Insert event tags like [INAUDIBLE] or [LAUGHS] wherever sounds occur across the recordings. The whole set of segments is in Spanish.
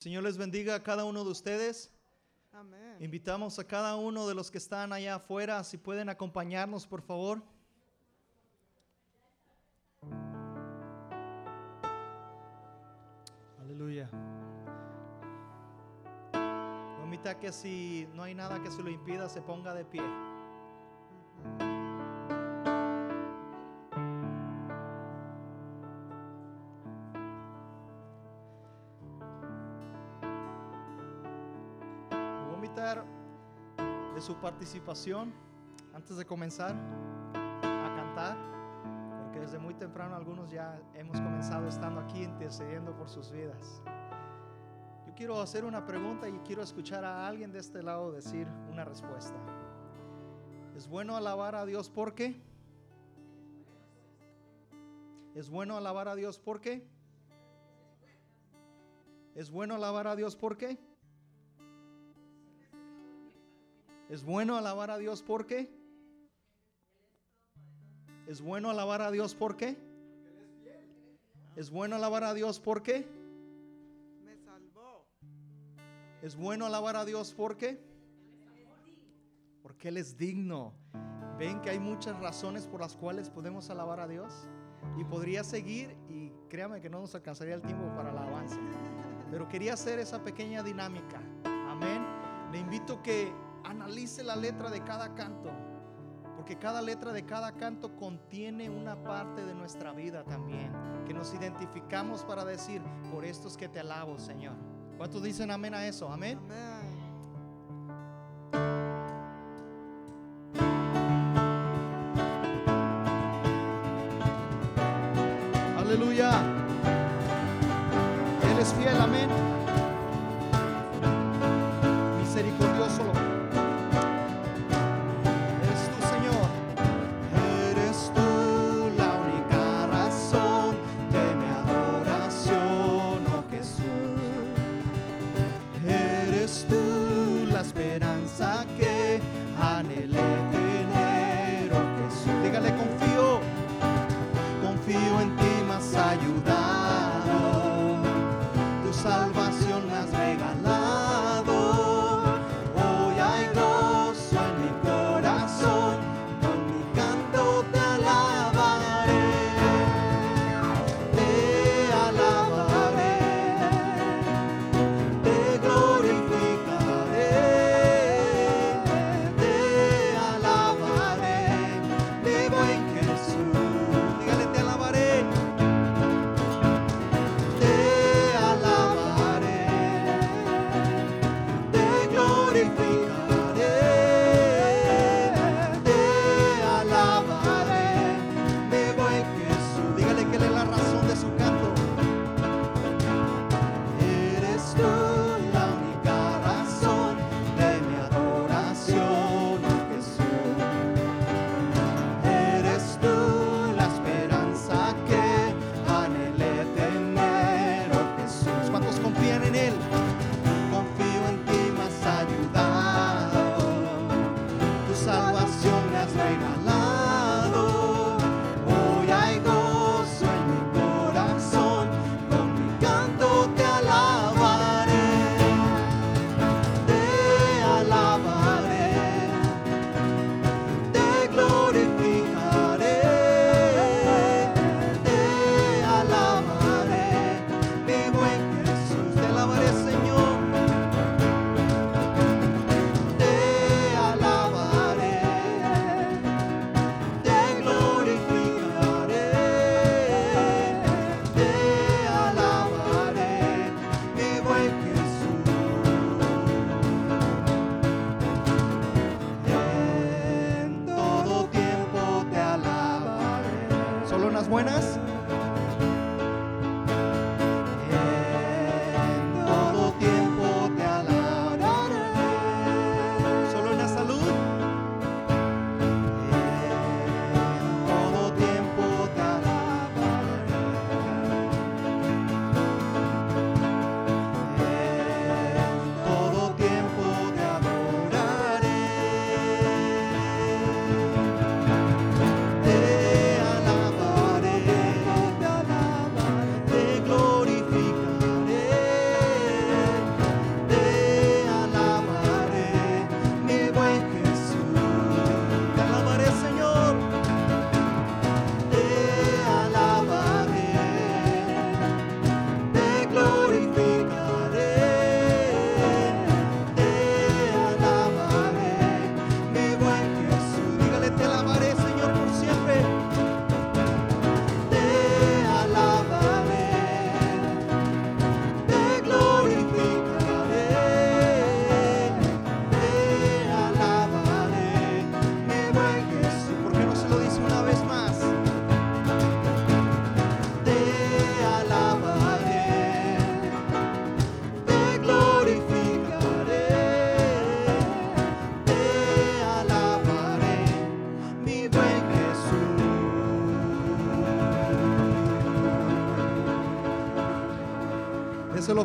Señor les bendiga a cada uno de ustedes. Amén. Invitamos a cada uno de los que están allá afuera, si pueden acompañarnos, por favor. Aleluya. Que si no hay nada que se lo impida, se ponga de pie. Su participación antes de comenzar a cantar, porque desde muy temprano algunos ya hemos comenzado estando aquí intercediendo por sus vidas. Yo quiero hacer una pregunta y quiero escuchar a alguien de este lado decir una respuesta. ¿Es bueno alabar a Dios por qué? ¿Es bueno alabar a Dios por qué? ¿Es bueno alabar a Dios por ¿Es bueno alabar a Dios por qué? ¿Es bueno alabar a Dios por qué? ¿Es bueno alabar a Dios por qué? Me salvó. ¿Es bueno alabar a Dios por qué? Porque Él es digno. Ven que hay muchas razones por las cuales podemos alabar a Dios. Y podría seguir y créame que no nos alcanzaría el tiempo para la alabanza. Pero quería hacer esa pequeña dinámica. Amén. Le invito que analice la letra de cada canto. Porque cada letra de cada canto contiene una parte de nuestra vida también. Que nos identificamos para decir, por esto es que te alabo, Señor. ¿Cuántos dicen amén a eso? Amén. Amén. Aleluya.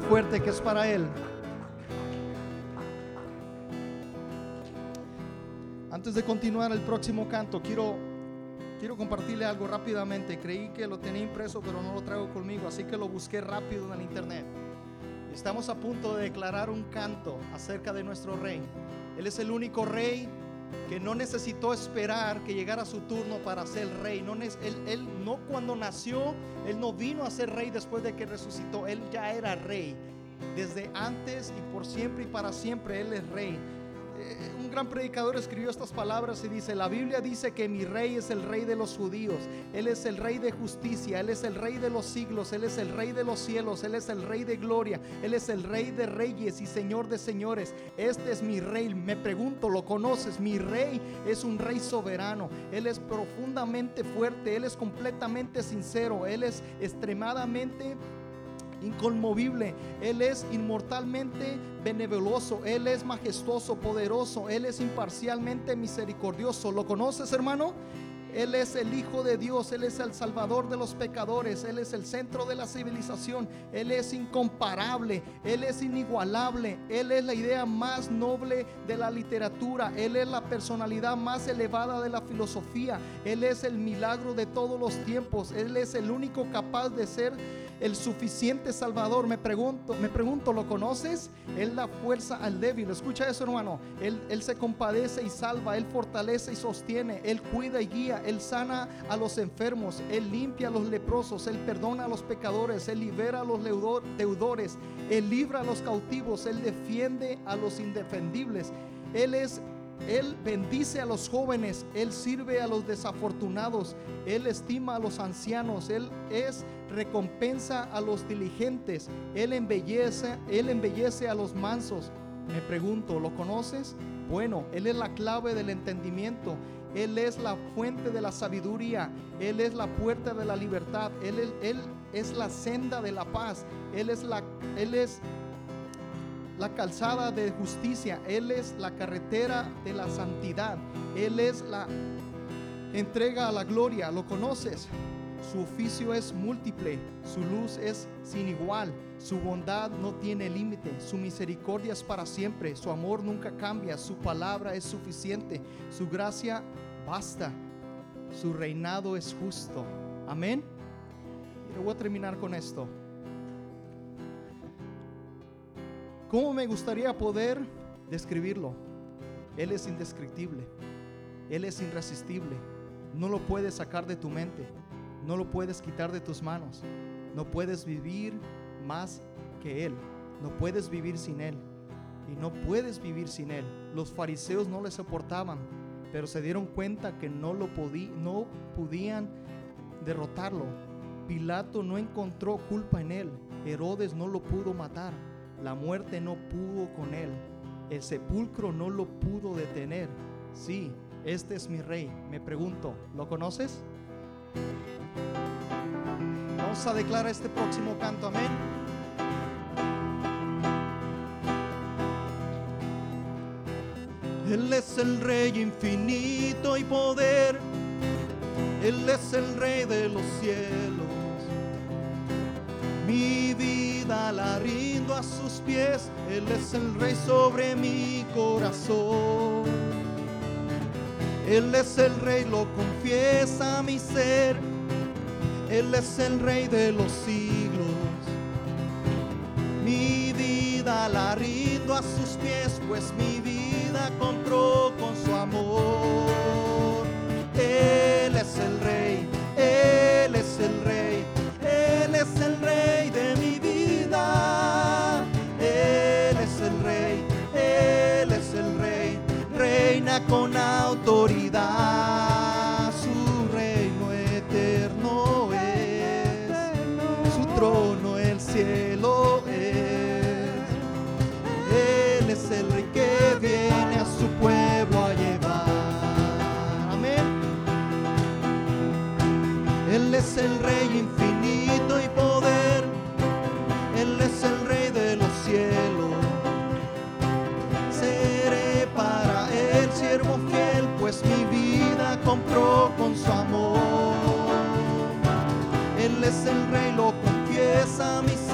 Fuerte que es para Él. Antes de continuar el próximo canto, quiero, quiero compartirle algo rápidamente. Creí que lo tenía impreso, pero no lo traigo conmigo, así que lo busqué rápido en el internet. Estamos a punto de declarar un canto acerca de nuestro rey. Él es el único rey que no necesitó esperar que llegara su turno para ser rey. No, él, él no cuando nació, él no vino a ser rey después de que resucitó. Él ya era rey. Desde antes y por siempre y para siempre Él es rey. Eh, un gran predicador escribió estas palabras y dice, la Biblia dice que mi rey es el rey de los judíos, Él es el rey de justicia, Él es el rey de los siglos, Él es el rey de los cielos, Él es el rey de gloria, Él es el rey de reyes y señor de señores. Este es mi rey, me pregunto, ¿lo conoces? Mi rey es un rey soberano, Él es profundamente fuerte, Él es completamente sincero, Él es extremadamente inconmovible. Él es inmortalmente benevolioso. Él es majestuoso, poderoso. Él es imparcialmente misericordioso. ¿Lo conoces, hermano? Él es el Hijo de Dios, Él es el Salvador de los pecadores, Él es el centro de la civilización, Él es incomparable, Él es inigualable, Él es la idea más noble de la literatura, Él es la personalidad más elevada de la filosofía, Él es el milagro de todos los tiempos, Él es el único capaz de ser el suficiente Salvador. Me pregunto, me pregunto, ¿lo conoces? Él da fuerza al débil. Escucha eso, hermano. Él, él se compadece y salva. Él fortalece y sostiene. Él cuida y guía. Él sana a los enfermos. Él limpia a los leprosos. Él perdona a los pecadores. Él libera a los deudores. Él libra a los cautivos. Él defiende a los indefendibles. Él es él bendice a los jóvenes, Él sirve a los desafortunados, Él estima a los ancianos, Él es recompensa a los diligentes, Él embellece, Él embellece a los mansos. Me pregunto, ¿lo conoces? Bueno, Él es la clave del entendimiento, Él es la fuente de la sabiduría, Él es la puerta de la libertad, Él, es la senda de la paz, Él es la, Él es la calzada de justicia, Él es la carretera de la santidad, Él es la entrega a la gloria, ¿lo conoces? Su oficio es múltiple, su luz es sin igual, su bondad no tiene límite, su misericordia es para siempre, su amor nunca cambia, su palabra es suficiente, su gracia basta, su reinado es justo. Amén. Y voy a terminar con esto. ¿Cómo me gustaría poder describirlo? Él es indescriptible. Él es irresistible. No lo puedes sacar de tu mente. No lo puedes quitar de tus manos. No puedes vivir más que Él. No puedes vivir sin Él. Y no puedes vivir sin Él. Los fariseos no le soportaban, pero se dieron cuenta que no lo podí, no podían derrotarlo. Pilato no encontró culpa en Él. Herodes no lo pudo matar. La muerte no pudo con él. El sepulcro no lo pudo detener. Sí, este es mi rey. Me pregunto, ¿lo conoces? Vamos a declarar este próximo canto, amén. Él es el rey infinito y poder. Él es el rey de los cielos. Mi vida la rindo a sus pies, Él es el rey sobre mi corazón. Él es el rey, lo confiesa mi ser, Él es el rey de los siglos. Mi vida la rindo a sus pies, pues mi vida compró con su amor. amor. Él es el rey, lo confiesa mis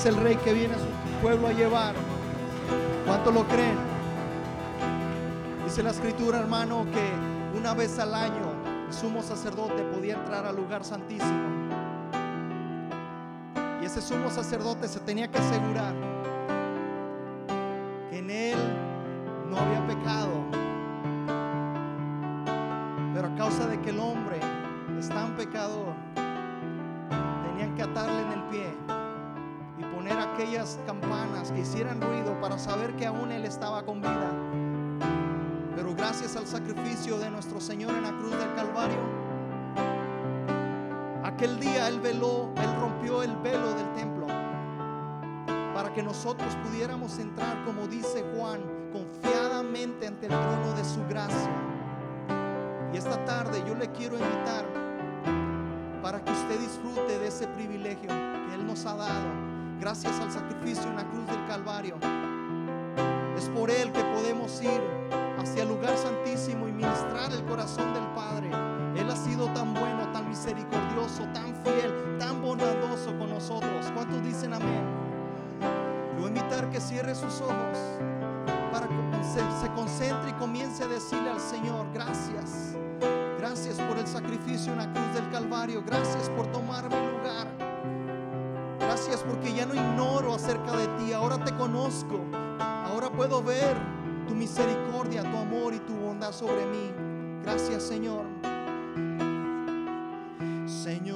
es el rey que viene a su pueblo a llevar. ¿Cuánto lo creen? Dice la escritura, hermano, que una vez al año el sumo sacerdote podía entrar al lugar santísimo. Y ese sumo sacerdote se tenía que asegurar al sacrificio de nuestro Señor en la cruz del Calvario, aquel día él veló, él rompió el velo del templo para que nosotros pudiéramos entrar, como dice Juan, confiadamente ante el trono de su gracia. Y esta tarde yo le quiero invitar para que usted disfrute de ese privilegio que Él nos ha dado, gracias al sacrificio en la cruz del Calvario. Es por Él que podemos ir hacia el lugar santísimo y ministrar el corazón del Padre. Él ha sido tan bueno, tan misericordioso, tan fiel, tan bondadoso con nosotros. ¿Cuántos dicen amén? A invitar que cierre sus ojos para que se concentre y comience a decirle al Señor, gracias. Gracias por el sacrificio en la cruz del Calvario. Gracias por tomar mi lugar. Gracias porque ya no ignoro acerca de ti. Ahora te conozco. Ahora puedo ver tu misericordia, tu amor y tu bondad sobre mí. Gracias Señor. Señor,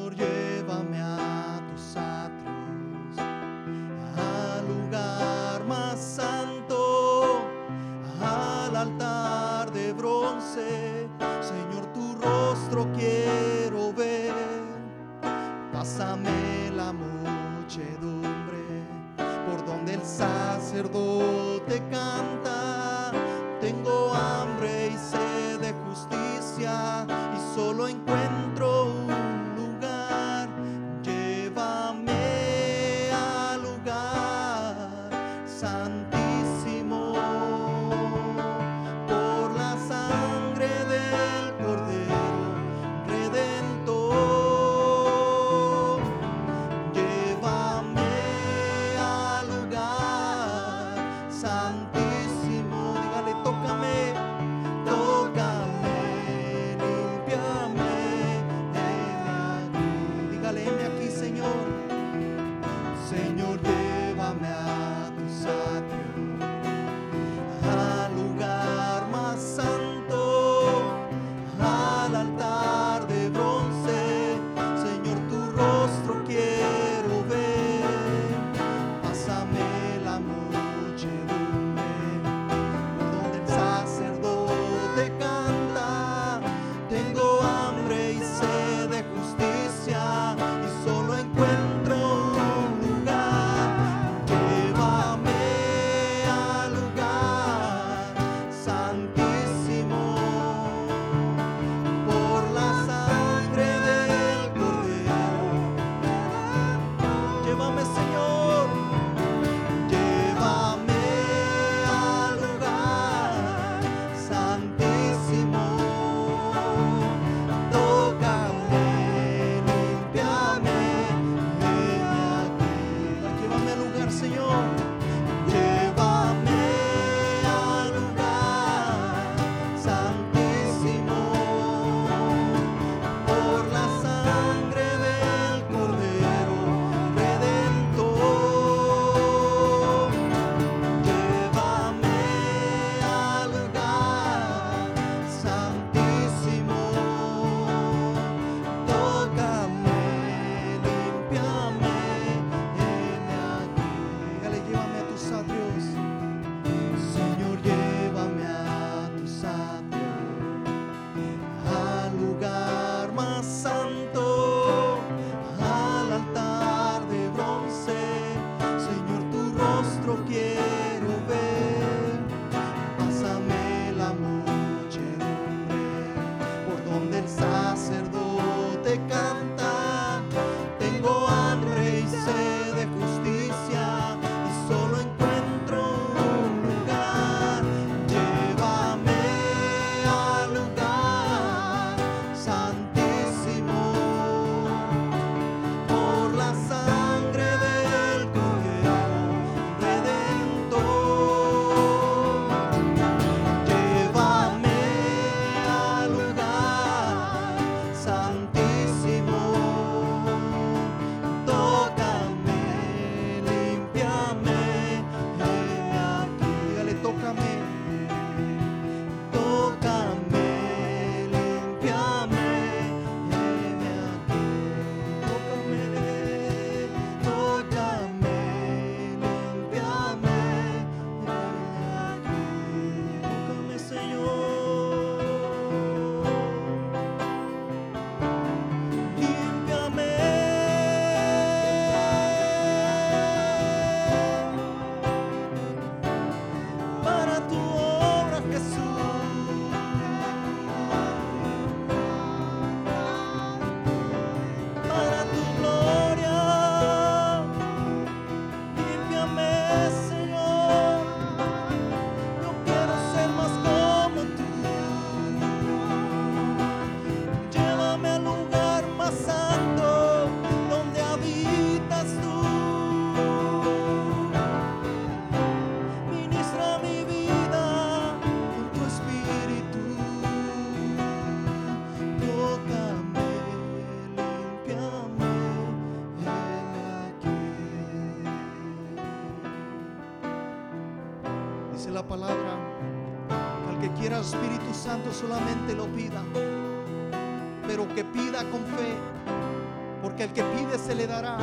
la palabra al que quiera Espíritu Santo solamente lo pida, pero que pida con fe, porque al que pide se le dará.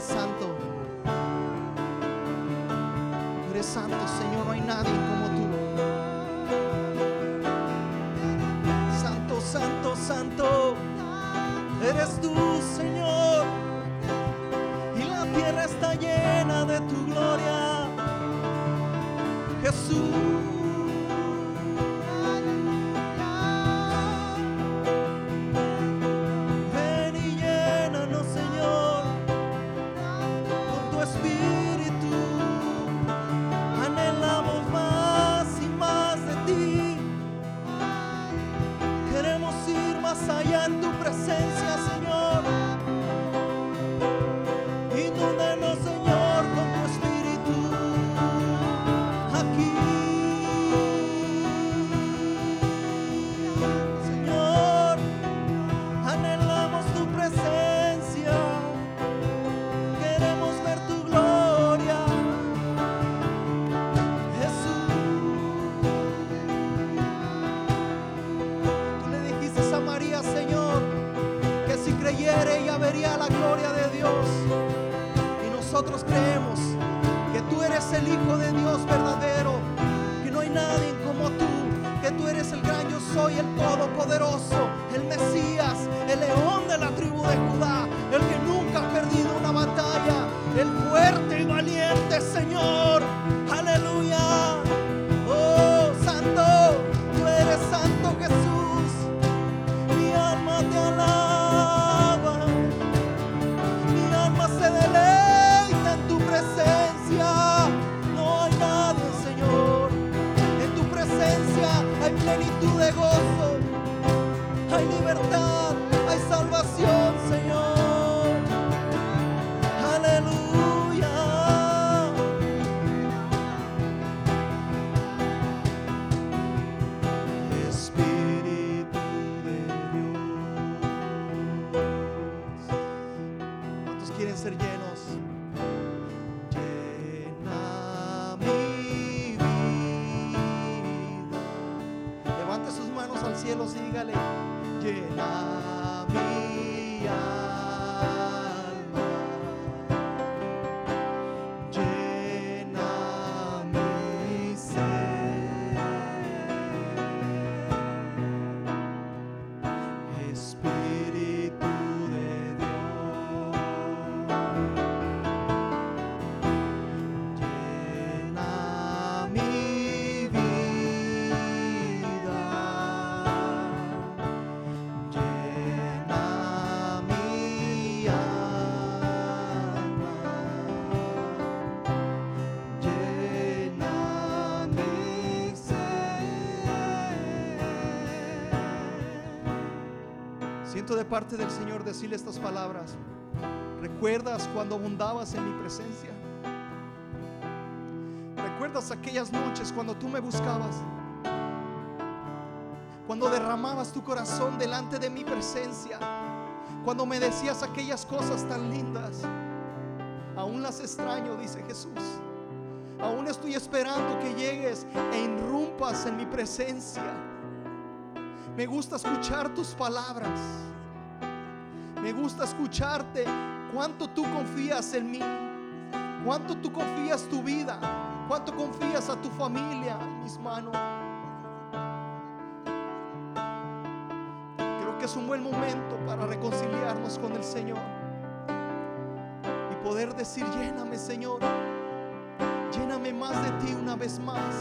Santo. de parte del Señor decirle estas palabras. ¿Recuerdas cuando abundabas en mi presencia? ¿Recuerdas aquellas noches cuando tú me buscabas? Cuando derramabas tu corazón delante de mi presencia. Cuando me decías aquellas cosas tan lindas. Aún las extraño, dice Jesús. Aún estoy esperando que llegues e irrumpas en mi presencia. Me gusta escuchar tus palabras. Me gusta escucharte. ¿Cuánto tú confías en mí? ¿Cuánto tú confías tu vida? ¿Cuánto confías a tu familia en mis manos? Creo que es un buen momento para reconciliarnos con el Señor y poder decir, lléname Señor, lléname más de ti una vez más.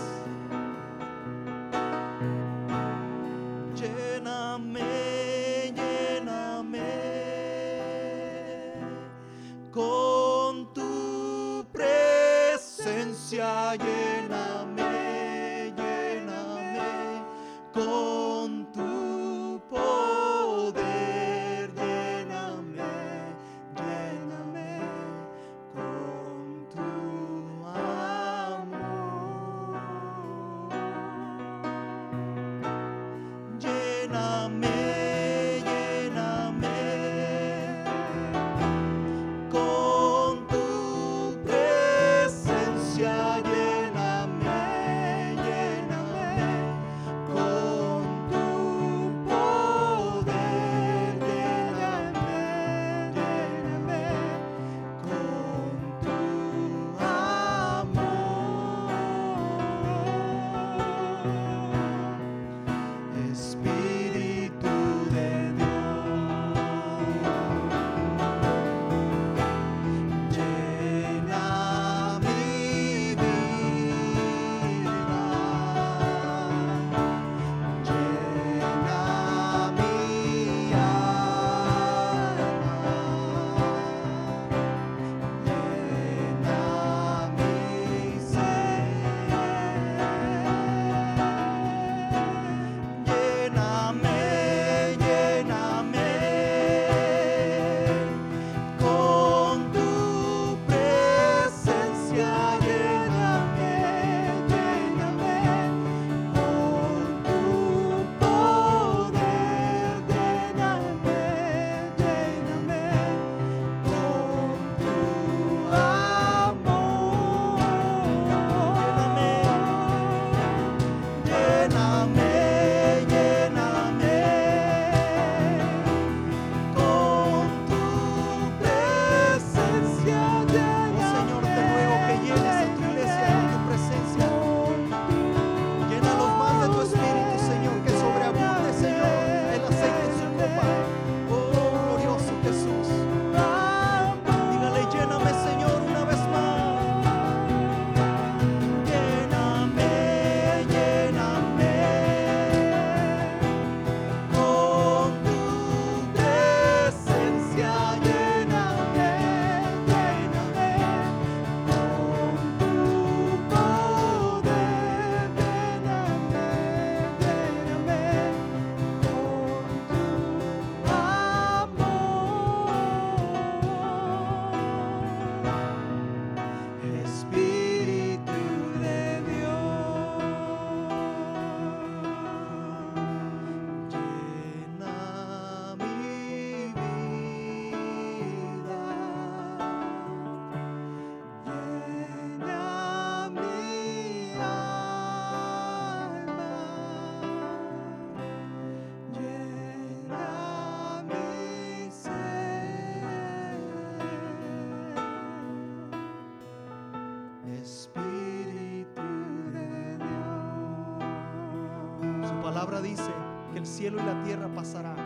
Cielo y la tierra pasarán.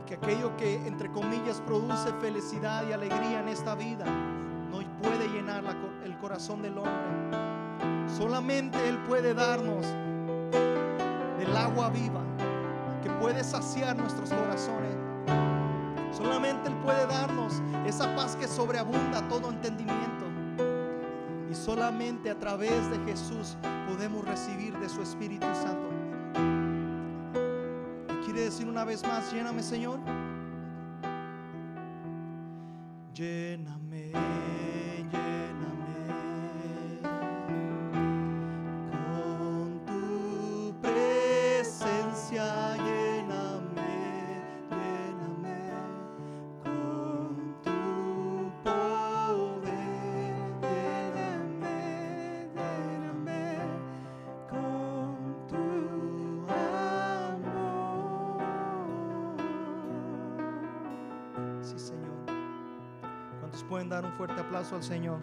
Y que aquello que entre comillas produce felicidad y alegría en esta vida no puede llenar el corazón del hombre. Solamente Él puede darnos del agua viva que puede saciar nuestros corazones. Solamente Él puede darnos esa paz que sobreabunda todo entendimiento. Solamente a través de Jesús podemos recibir de su Espíritu Santo. ¿Y quiere decir una vez más, lléname Señor? Lléname, aplauso al Señor?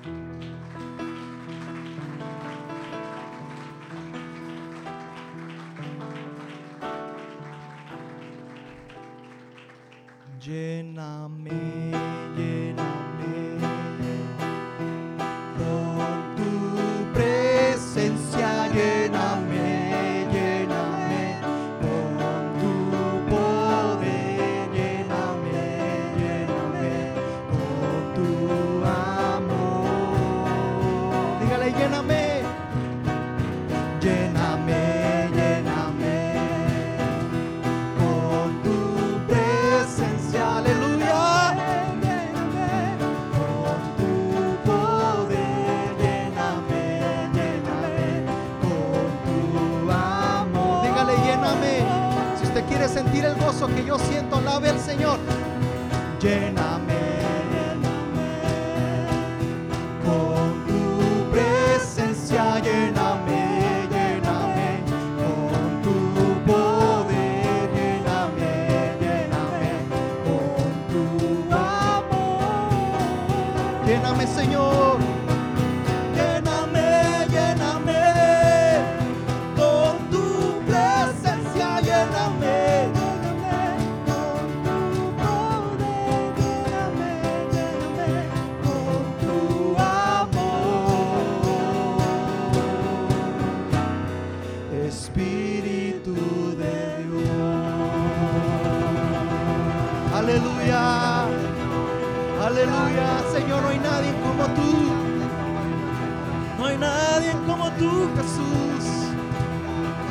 Hay nadie como tú, Jesús.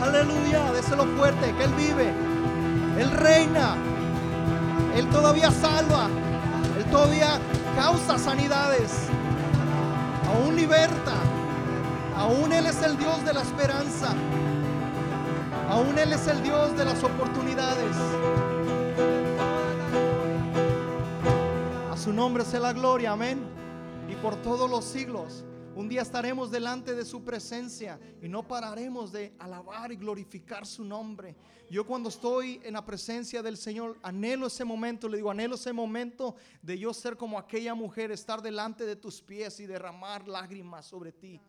Aleluya. Déselo fuerte, que Él vive. Él reina. Él todavía salva. Él todavía causa sanidades. Aún liberta. Aún Él es el Dios de la esperanza. Aún Él es el Dios de las oportunidades. A su nombre sea la gloria, amén. Y por todos los siglos. Un día estaremos delante de su presencia y no pararemos de alabar y glorificar su nombre. Yo cuando estoy en la presencia del Señor, anhelo ese momento, le digo, anhelo ese momento de yo ser como aquella mujer, estar delante de tus pies y derramar lágrimas sobre ti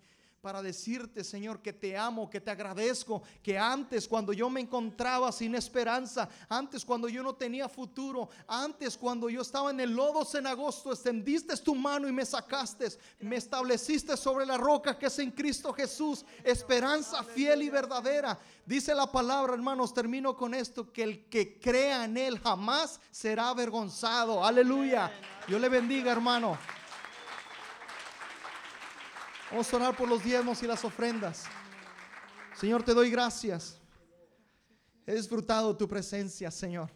para decirte, Señor, que te amo, que te agradezco, que antes cuando yo me encontraba sin esperanza, antes cuando yo no tenía futuro, antes cuando yo estaba en el lodo cenagosto, extendiste tu mano y me sacaste, me estableciste sobre la roca que es en Cristo Jesús, esperanza fiel y verdadera. Dice la palabra, hermanos, termino con esto, que el que crea en Él jamás será avergonzado. Aleluya. Yo le bendiga, hermano. Vamos a orar por los diezmos y las ofrendas. Señor, te doy gracias. He disfrutado tu presencia, Señor.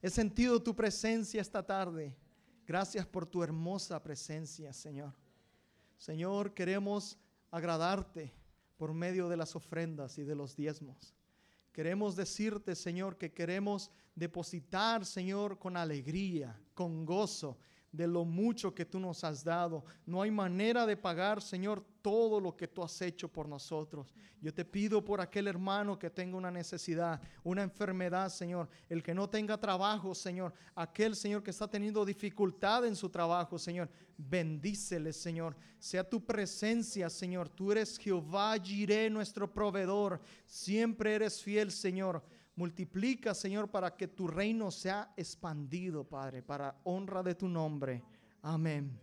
He sentido tu presencia esta tarde. Gracias por tu hermosa presencia, Señor. Señor, queremos agradarte por medio de las ofrendas y de los diezmos. Queremos decirte, Señor, que queremos depositar, Señor, con alegría, con gozo, de lo mucho que tú nos has dado. No hay manera de pagar, Señor, todo lo que tú has hecho por nosotros. Yo te pido por aquel hermano que tenga una necesidad, una enfermedad, Señor, el que no tenga trabajo, Señor, aquel, Señor, que está teniendo dificultad en su trabajo, Señor, bendícele, Señor. Sea tu presencia, Señor. Tú eres Jehová Jireh, nuestro proveedor. Siempre eres fiel, Señor. Multiplica, Señor, para que tu reino sea expandido, Padre, para honra de tu nombre. Amén.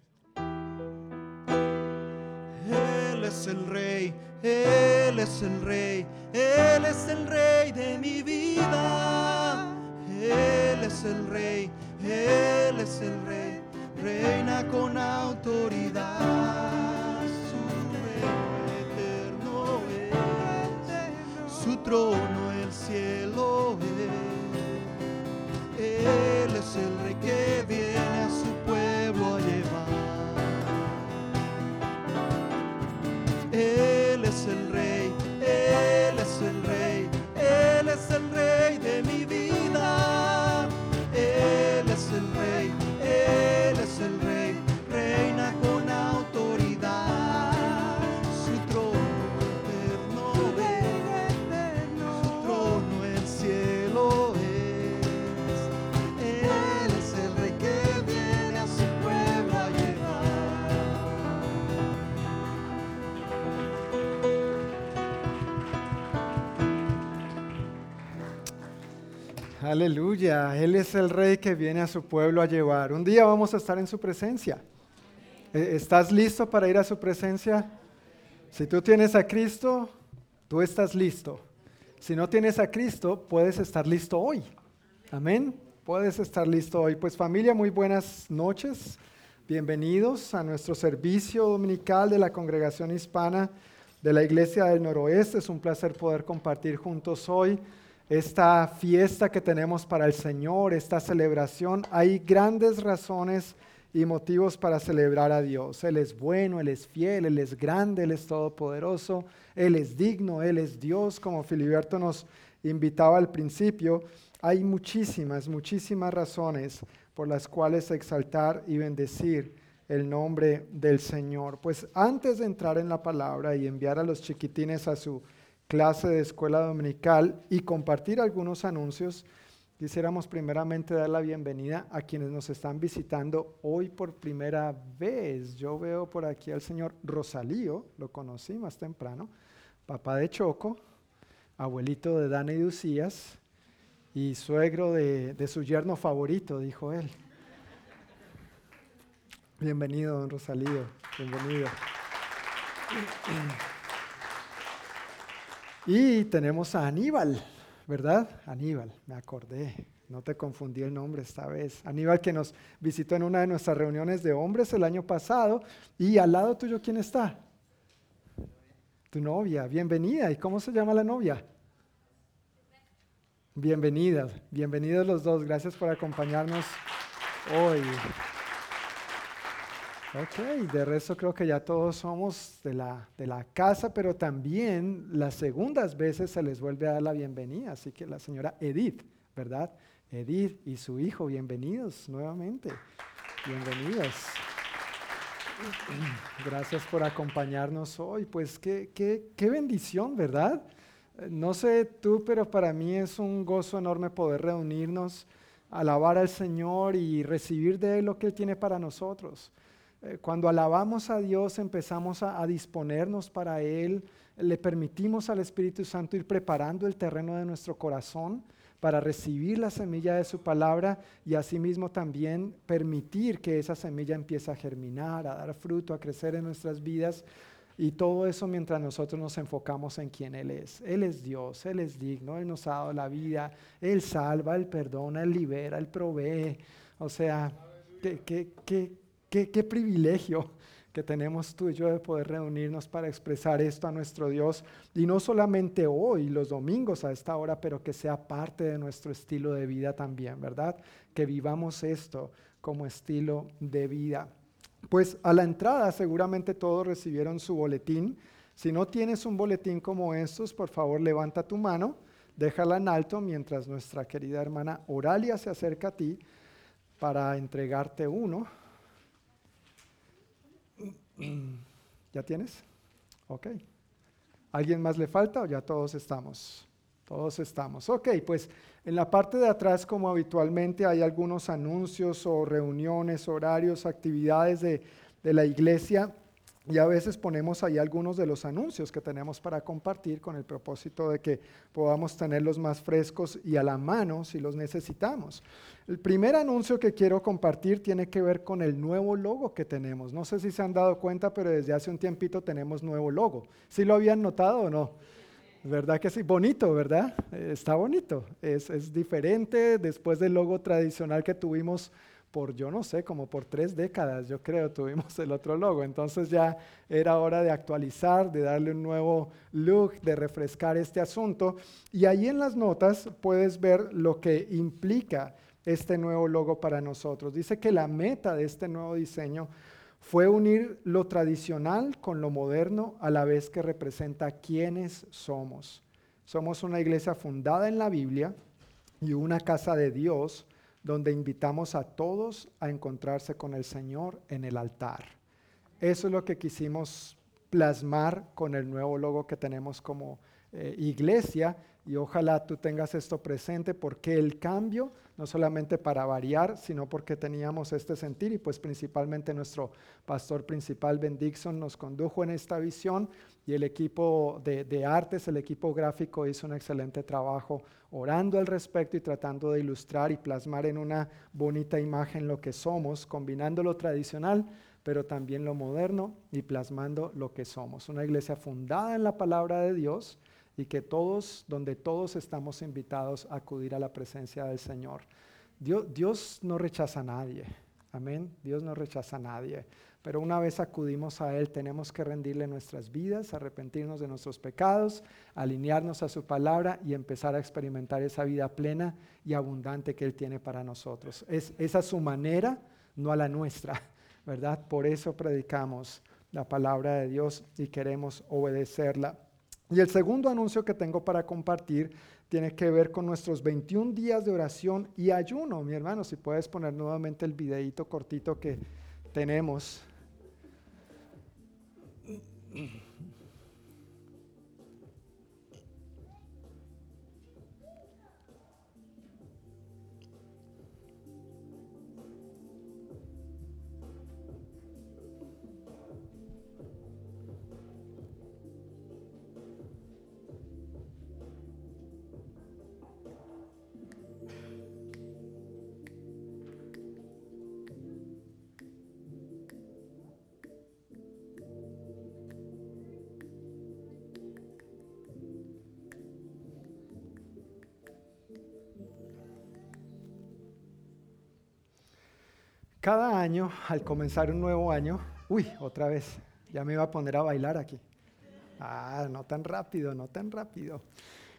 Él es el rey, Él es el rey, Él es el rey de mi vida. Él es el rey, Él es el rey, reina con autoridad. Su reino eterno es, su trono cielo es. Es Aleluya, Él es el rey que viene a su pueblo a llevar. Un día vamos a estar en su presencia. Eh, ¿Estás listo para ir a su presencia? Si tú tienes a Cristo, tú estás listo. Si no tienes a Cristo, puedes estar listo hoy. Amén. Puedes estar listo hoy. Pues familia, muy buenas noches. Bienvenidos a nuestro servicio dominical de la congregación hispana de la Iglesia del Noroeste. Es un placer poder compartir juntos hoy esta fiesta que tenemos para el Señor, esta celebración. Hay grandes razones y motivos para celebrar a Dios. Él es bueno, Él es fiel, Él es grande, Él es todopoderoso, Él es digno, Él es Dios, como Filiberto nos invitaba al principio. Hay muchísimas, muchísimas razones por las cuales exaltar y bendecir el nombre del Señor. Pues antes de entrar en la palabra y enviar a los chiquitines a su clase de escuela dominical y compartir algunos anuncios, quisiéramos primeramente dar la bienvenida a quienes nos están visitando hoy por primera vez. Yo veo por aquí al señor Rosalío, lo conocí más temprano, papá de Choco, abuelito de Dana y y suegro de, de su yerno favorito, dijo él. Bienvenido, don Rosalío, bienvenido. Y tenemos a Aníbal, ¿verdad? Aníbal, me acordé, no te confundí el nombre esta vez. Aníbal que nos visitó en una de nuestras reuniones de hombres el año pasado. Y al lado tuyo, ¿quién está? Tu novia, bienvenida. ¿Y cómo se llama la novia? Bienvenida, bienvenidos los dos. Gracias por acompañarnos hoy. Ok, de resto creo que ya todos somos de la, de la casa, pero también las segundas veces se les vuelve a dar la bienvenida. Así que la señora Edith, ¿verdad? Edith y su hijo, bienvenidos nuevamente. Bienvenidos. Gracias por acompañarnos hoy. Pues qué, qué, qué bendición, ¿verdad? No sé tú, pero para mí es un gozo enorme poder reunirnos, alabar al Señor y recibir de Él lo que Él tiene para nosotros. Eh, Cuando alabamos a Dios empezamos a, a disponernos para Él, le permitimos al Espíritu Santo ir preparando el terreno de nuestro corazón para recibir la semilla de su palabra y asimismo también permitir que esa semilla empiece a germinar, a dar fruto, a crecer en nuestras vidas. Y todo eso mientras nosotros nos enfocamos en quién Él es. Él es Dios, Él es digno, Él nos ha dado la vida, Él salva, Él perdona, Él libera, Él provee. O sea, qué, qué, qué, qué, privilegio que tenemos tú y yo de poder reunirnos para expresar esto a nuestro Dios. Y no solamente hoy, los domingos a esta hora, pero que sea parte de nuestro estilo de vida también, ¿verdad? Que vivamos esto como estilo de vida. Pues a la entrada seguramente todos recibieron su boletín. Si no tienes un boletín como estos, por favor levanta tu mano, déjala en alto mientras nuestra querida hermana Oralia se acerca a ti para entregarte uno. ¿Ya tienes? Ok. ¿Alguien más le falta o ya todos estamos? Todos estamos. Ok, pues en la parte de atrás, como habitualmente, hay algunos anuncios o reuniones, horarios, actividades de, de la iglesia y a veces ponemos ahí algunos de los anuncios que tenemos para compartir con el propósito de que podamos tenerlos más frescos y a la mano si los necesitamos. El primer anuncio que quiero compartir tiene que ver con el nuevo logo que tenemos. No sé si se han dado cuenta, pero desde hace un tiempito tenemos nuevo logo. ¿Sí lo habían notado o no? ¿Verdad que sí? Bonito, ¿verdad? Está bonito. Es, es diferente después del logo tradicional que tuvimos por, yo no sé, como por tres décadas, yo creo, tuvimos el otro logo. Entonces ya era hora de actualizar, de darle un nuevo look, de refrescar este asunto. Y ahí en las notas puedes ver lo que implica este nuevo logo para nosotros. Dice que la meta de este nuevo diseño fue unir lo tradicional con lo moderno a la vez que representa quiénes somos. Somos una iglesia fundada en la Biblia y una casa de Dios donde invitamos a todos a encontrarse con el Señor en el altar. Eso es lo que quisimos plasmar con el nuevo logo que tenemos como eh, iglesia y ojalá tú tengas esto presente porque el cambio no solamente para variar, sino porque teníamos este sentir y pues principalmente nuestro pastor principal Ben Dixon nos condujo en esta visión y el equipo de, artes, el equipo gráfico hizo un excelente trabajo orando al respecto y tratando de ilustrar y plasmar en una bonita imagen lo que somos, combinando lo tradicional, pero también lo moderno y plasmando lo que somos. Una iglesia fundada en la palabra de Dios y que todos, donde todos estamos invitados a acudir a la presencia del Señor. Dios, Dios no rechaza a nadie, amén. Dios no rechaza a nadie. Pero una vez acudimos a Él, tenemos que rendirle nuestras vidas, arrepentirnos de nuestros pecados, alinearnos a su palabra y empezar a experimentar esa vida plena y abundante que Él tiene para nosotros. Es, es su manera, no a la nuestra, ¿verdad? Por eso predicamos la palabra de Dios y queremos obedecerla. Y el segundo anuncio que tengo para compartir tiene que ver con nuestros 21 días de oración y ayuno. Mi hermano, si puedes poner nuevamente el videito cortito que tenemos. Cada año, al comenzar un nuevo año, uy, otra vez, ya me iba a poner a bailar aquí. Ah, no tan rápido, no tan rápido.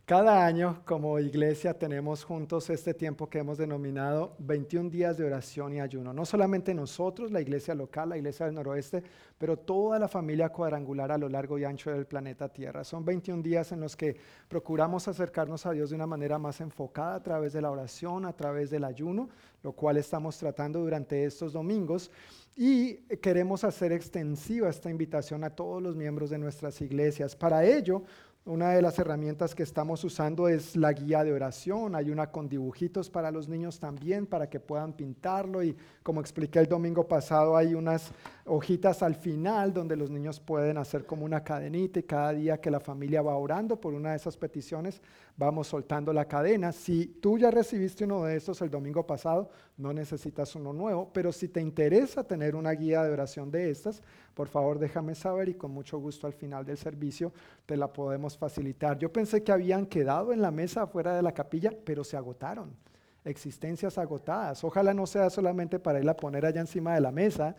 Cada año como iglesia tenemos juntos este tiempo que hemos denominado 21 días de oración y ayuno. No solamente nosotros, la iglesia local, la iglesia del noroeste, pero toda la familia cuadrangular a lo largo y ancho del planeta Tierra. Son 21 días en los que procuramos acercarnos a Dios de una manera más enfocada a través de la oración, a través del ayuno, lo cual estamos tratando durante estos domingos. Y queremos hacer extensiva esta invitación a todos los miembros de nuestras iglesias. Para ello, una de las herramientas que estamos usando es la guía de oración. Hay una con dibujitos para los niños también, para que puedan pintarlo. Y como expliqué el domingo pasado, hay unas hojitas al final donde los niños pueden hacer como una cadenita y cada día que la familia va orando por una de esas peticiones, vamos soltando la cadena. Si tú ya recibiste uno de estos el domingo pasado, no necesitas uno nuevo, pero si te interesa tener una guía de oración de estas, por favor déjame saber y con mucho gusto al final del servicio te la podemos facilitar. Yo pensé que habían quedado en la mesa afuera de la capilla, pero se agotaron. Existencias agotadas. Ojalá no sea solamente para ir a poner allá encima de la mesa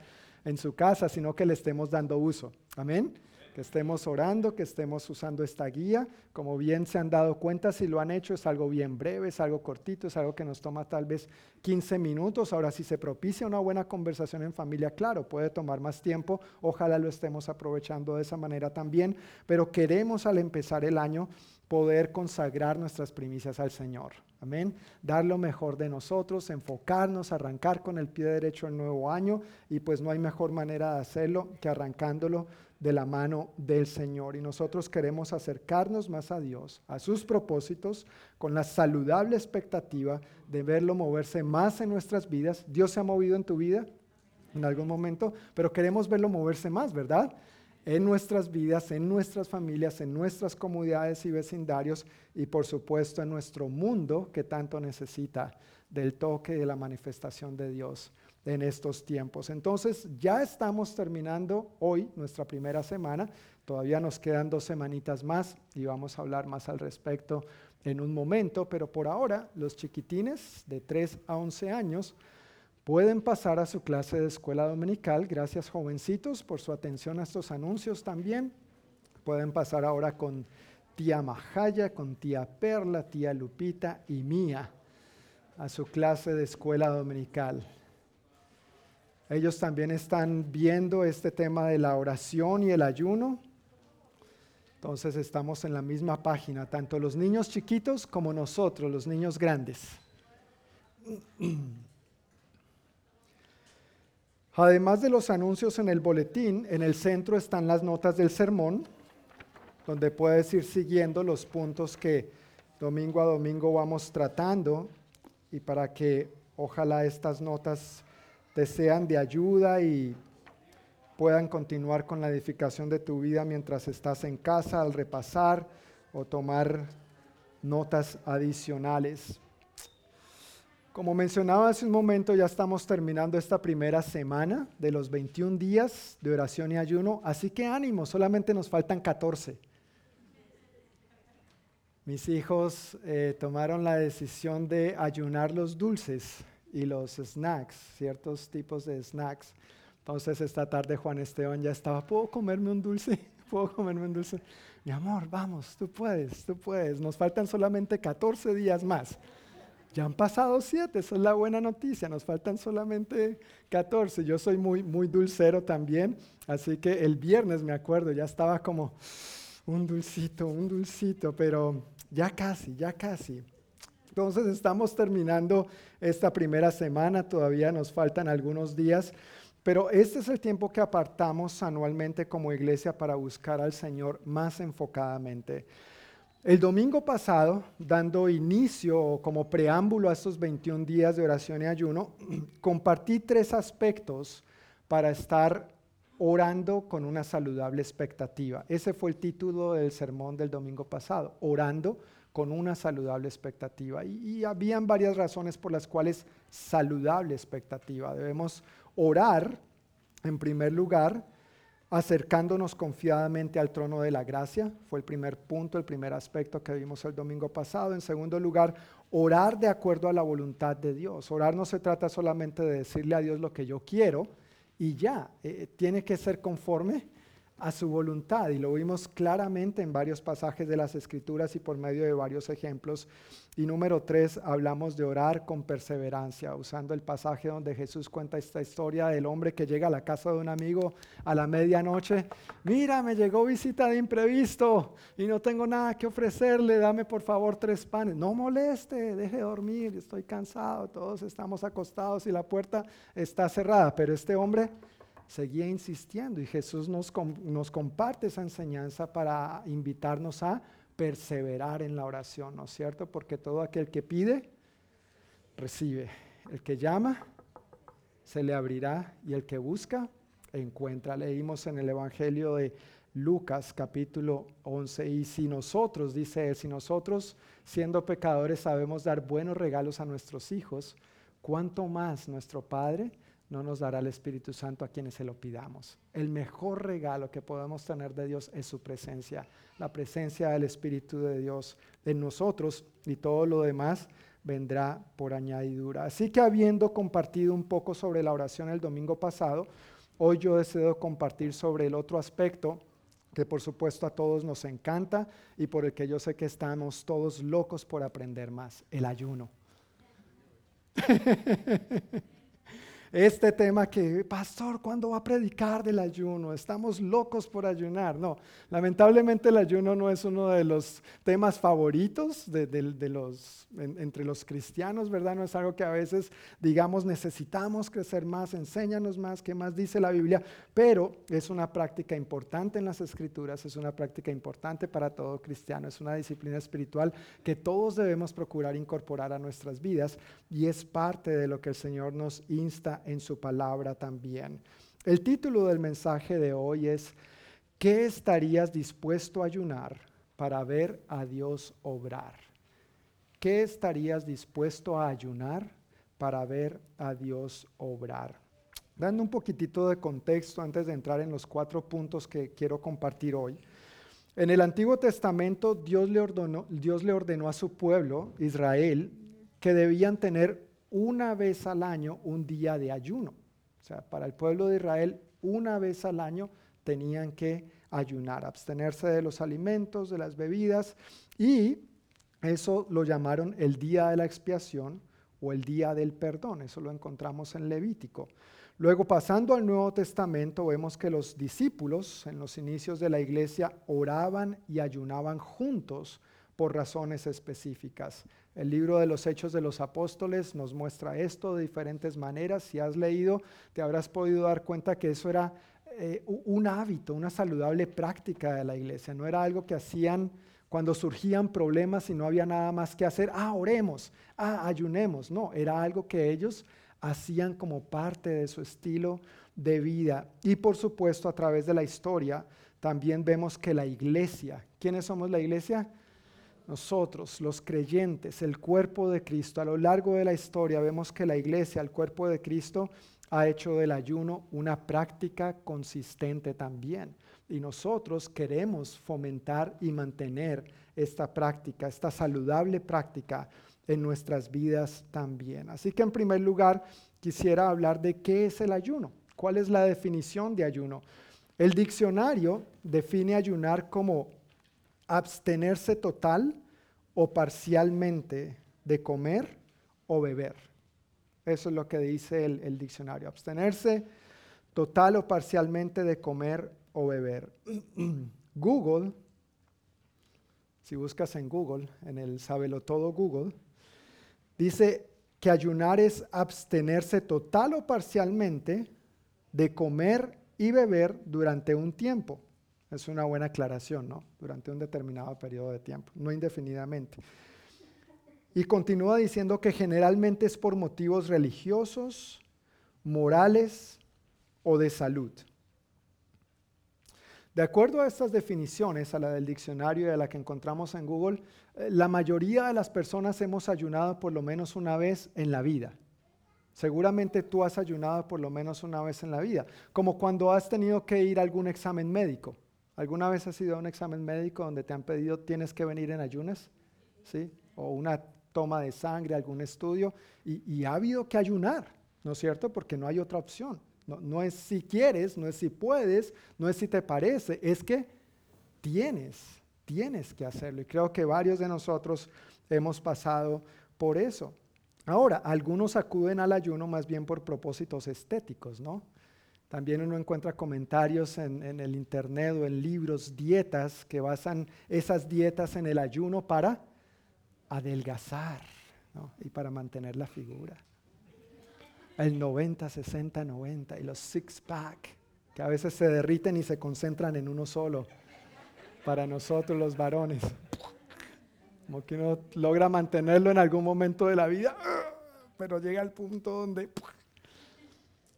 en su casa, sino que le estemos dando uso. Amén que estemos orando, que estemos usando esta guía. Como bien se han dado cuenta, si lo han hecho, es algo bien breve, es algo cortito, es algo que nos toma tal vez 15 minutos. Ahora, si se propicia una buena conversación en familia, claro, puede tomar más tiempo. Ojalá lo estemos aprovechando de esa manera también. Pero queremos al empezar el año poder consagrar nuestras primicias al Señor. Amén. Dar lo mejor de nosotros, enfocarnos, arrancar con el pie derecho el nuevo año y pues no hay mejor manera de hacerlo que arrancándolo de la mano del Señor. Y nosotros queremos acercarnos más a Dios, a sus propósitos, con la saludable expectativa de verlo moverse más en nuestras vidas. Dios se ha movido en tu vida en algún momento, pero queremos verlo moverse más, ¿verdad? En nuestras vidas, en nuestras familias, en nuestras comunidades y vecindarios y por supuesto en nuestro mundo que tanto necesita del toque y de la manifestación de Dios en estos tiempos. Entonces ya estamos terminando hoy nuestra primera semana, todavía nos quedan dos semanitas más y vamos a hablar más al respecto en un momento, pero por ahora los chiquitines de 3 a 11 años, Pueden pasar a su clase de escuela dominical. Gracias jovencitos por su atención a estos anuncios también. Pueden pasar ahora con tía Majaya, con tía Perla, tía Lupita y Mía a su clase de escuela dominical. Ellos también están viendo este tema de la oración y el ayuno. Entonces estamos en la misma página, tanto los niños chiquitos como nosotros, los niños grandes. [CLEARS THROAT] Además de los anuncios en el boletín, en el centro están las notas del sermón, donde puedes ir siguiendo los puntos que domingo a domingo vamos tratando y para que ojalá estas notas te sean de ayuda y puedan continuar con la edificación de tu vida mientras estás en casa al repasar o tomar notas adicionales. Como mencionaba hace un momento, ya estamos terminando esta primera semana de los 21 días de oración y ayuno, así que ánimo, solamente nos faltan 14. Mis hijos eh, tomaron la decisión de ayunar los dulces y los snacks, ciertos tipos de snacks. Entonces esta tarde Juan Esteban ya estaba, ¿puedo comerme un dulce? [LAUGHS] ¿Puedo comerme un dulce? Mi amor, vamos, tú puedes, tú puedes. Nos faltan solamente 14 días más. Ya han pasado siete, esa es la buena noticia, nos faltan solamente 14. Yo soy muy, muy dulcero también, así que el viernes me acuerdo, ya estaba como un dulcito, un dulcito, pero ya casi, ya casi. Entonces estamos terminando esta primera semana, todavía nos faltan algunos días, pero este es el tiempo que apartamos anualmente como iglesia para buscar al Señor más enfocadamente. El domingo pasado, dando inicio como preámbulo a estos 21 días de oración y ayuno, [CLEARS THROAT] compartí tres aspectos para estar orando con una saludable expectativa. Ese fue el título del sermón del domingo pasado, orando con una saludable expectativa. Y, y habían varias razones por las cuales saludable expectativa. Debemos orar, en primer lugar, acercándonos confiadamente al trono de la gracia, fue el primer punto, el primer aspecto que vimos el domingo pasado. En segundo lugar, orar de acuerdo a la voluntad de Dios. Orar no se trata solamente de decirle a Dios lo que yo quiero y ya, eh, tiene que ser conforme a su voluntad y lo vimos claramente en varios pasajes de las escrituras y por medio de varios ejemplos. Y número tres, hablamos de orar con perseverancia, usando el pasaje donde Jesús cuenta esta historia del hombre que llega a la casa de un amigo a la medianoche. Mira, me llegó visita de imprevisto y no tengo nada que ofrecerle, dame por favor tres panes. No moleste, deje dormir, estoy cansado, todos estamos acostados y la puerta está cerrada, pero este hombre seguía insistiendo y Jesús nos, nos comparte esa enseñanza para invitarnos a perseverar en la oración, ¿no es cierto? Porque todo aquel que pide, recibe. El que llama, se le abrirá y el que busca, encuentra. Leímos en el Evangelio de Lucas capítulo 11, y si nosotros, dice él, si nosotros siendo pecadores sabemos dar buenos regalos a nuestros hijos, ¿cuánto más nuestro Padre? No nos dará el Espíritu Santo a quienes se lo pidamos. El mejor regalo que podemos tener de Dios es su presencia, la presencia del Espíritu de Dios en nosotros y todo lo demás vendrá por añadidura. Así que habiendo compartido un poco sobre la oración el domingo pasado, hoy yo deseo compartir sobre el otro aspecto que por supuesto a todos nos encanta y por el que yo sé que estamos todos locos por aprender más, el ayuno. [LAUGHS] este tema que, pastor, ¿cuándo va a predicar del ayuno? Estamos locos por ayunar. No, lamentablemente el ayuno no es uno de los temas favoritos de, los, entre los cristianos, ¿verdad? No es algo que a veces digamos necesitamos crecer más, enséñanos más, ¿qué más dice la Biblia? Pero es una práctica importante en las escrituras, es una práctica importante para todo cristiano, es una disciplina espiritual que todos debemos procurar incorporar a nuestras vidas y es parte de lo que el Señor nos insta en su palabra también. El título del mensaje de hoy es, ¿qué estarías dispuesto a ayunar para ver a Dios obrar? ¿Qué estarías dispuesto a ayunar para ver a Dios obrar? Dando un poquitito de contexto antes de entrar en los cuatro puntos que quiero compartir hoy. En el Antiguo Testamento Dios le ordenó, Dios le ordenó a su pueblo, Israel, que debían tener una vez al año un día de ayuno. O sea, para el pueblo de Israel, una vez al año tenían que ayunar, abstenerse de los alimentos, de las bebidas, y eso lo llamaron el día de la expiación o el día del perdón. Eso lo encontramos en Levítico. Luego, pasando al Nuevo Testamento, vemos que los discípulos en los inicios de la iglesia oraban y ayunaban juntos por razones específicas. El libro de los Hechos de los Apóstoles nos muestra esto de diferentes maneras. Si has leído, te habrás podido dar cuenta que eso era eh, un hábito, una saludable práctica de la iglesia. No era algo que hacían cuando surgían problemas y no había nada más que hacer. Ah, oremos, ah, ayunemos. No, era algo que ellos hacían como parte de su estilo de vida. Y por supuesto, a través de la historia, también vemos que la iglesia, ¿quiénes somos la iglesia? Nosotros, los creyentes, el cuerpo de Cristo, a lo largo de la historia vemos que la iglesia, el cuerpo de Cristo, ha hecho del ayuno una práctica consistente también. Y nosotros queremos fomentar y mantener esta práctica, esta saludable práctica en nuestras vidas también. Así que en primer lugar quisiera hablar de qué es el ayuno, cuál es la definición de ayuno. El diccionario define ayunar como abstenerse total o parcialmente de comer o beber. Eso es lo que dice el, diccionario, abstenerse total o parcialmente de comer o beber. [CLEARS THROAT] Google, si buscas en Google, en el Sábelo Todo Google, dice que ayunar es abstenerse total o parcialmente de comer y beber durante un tiempo. Es una buena aclaración, ¿no? Durante un determinado periodo de tiempo, no indefinidamente. Y continúa diciendo que generalmente es por motivos religiosos, morales o de salud. De acuerdo a estas definiciones, a la del diccionario y a la que encontramos en Google, eh, la mayoría de las personas hemos ayunado por lo menos una vez en la vida. Seguramente tú has ayunado por lo menos una vez en la vida, como cuando has tenido que ir a algún examen médico. ¿Alguna vez has ido a un examen médico donde te han pedido tienes que venir en ayunas? ¿Sí? O una toma de sangre, algún estudio, y, ha habido que ayunar, ¿no es cierto? Porque no hay otra opción. No, es si quieres, no es si puedes, no es si te parece, es que tienes, tienes que hacerlo. Y creo que varios de nosotros hemos pasado por eso. Ahora, algunos acuden al ayuno más bien por propósitos estéticos, ¿no? También uno encuentra comentarios en, el internet o en libros, dietas que basan esas dietas en el ayuno para adelgazar y para mantener la figura. El 90, 60, 90 y los six pack que a veces se derriten y se concentran en uno solo. Para nosotros los varones. Como que uno logra mantenerlo en algún momento de la vida, pero llega al punto donde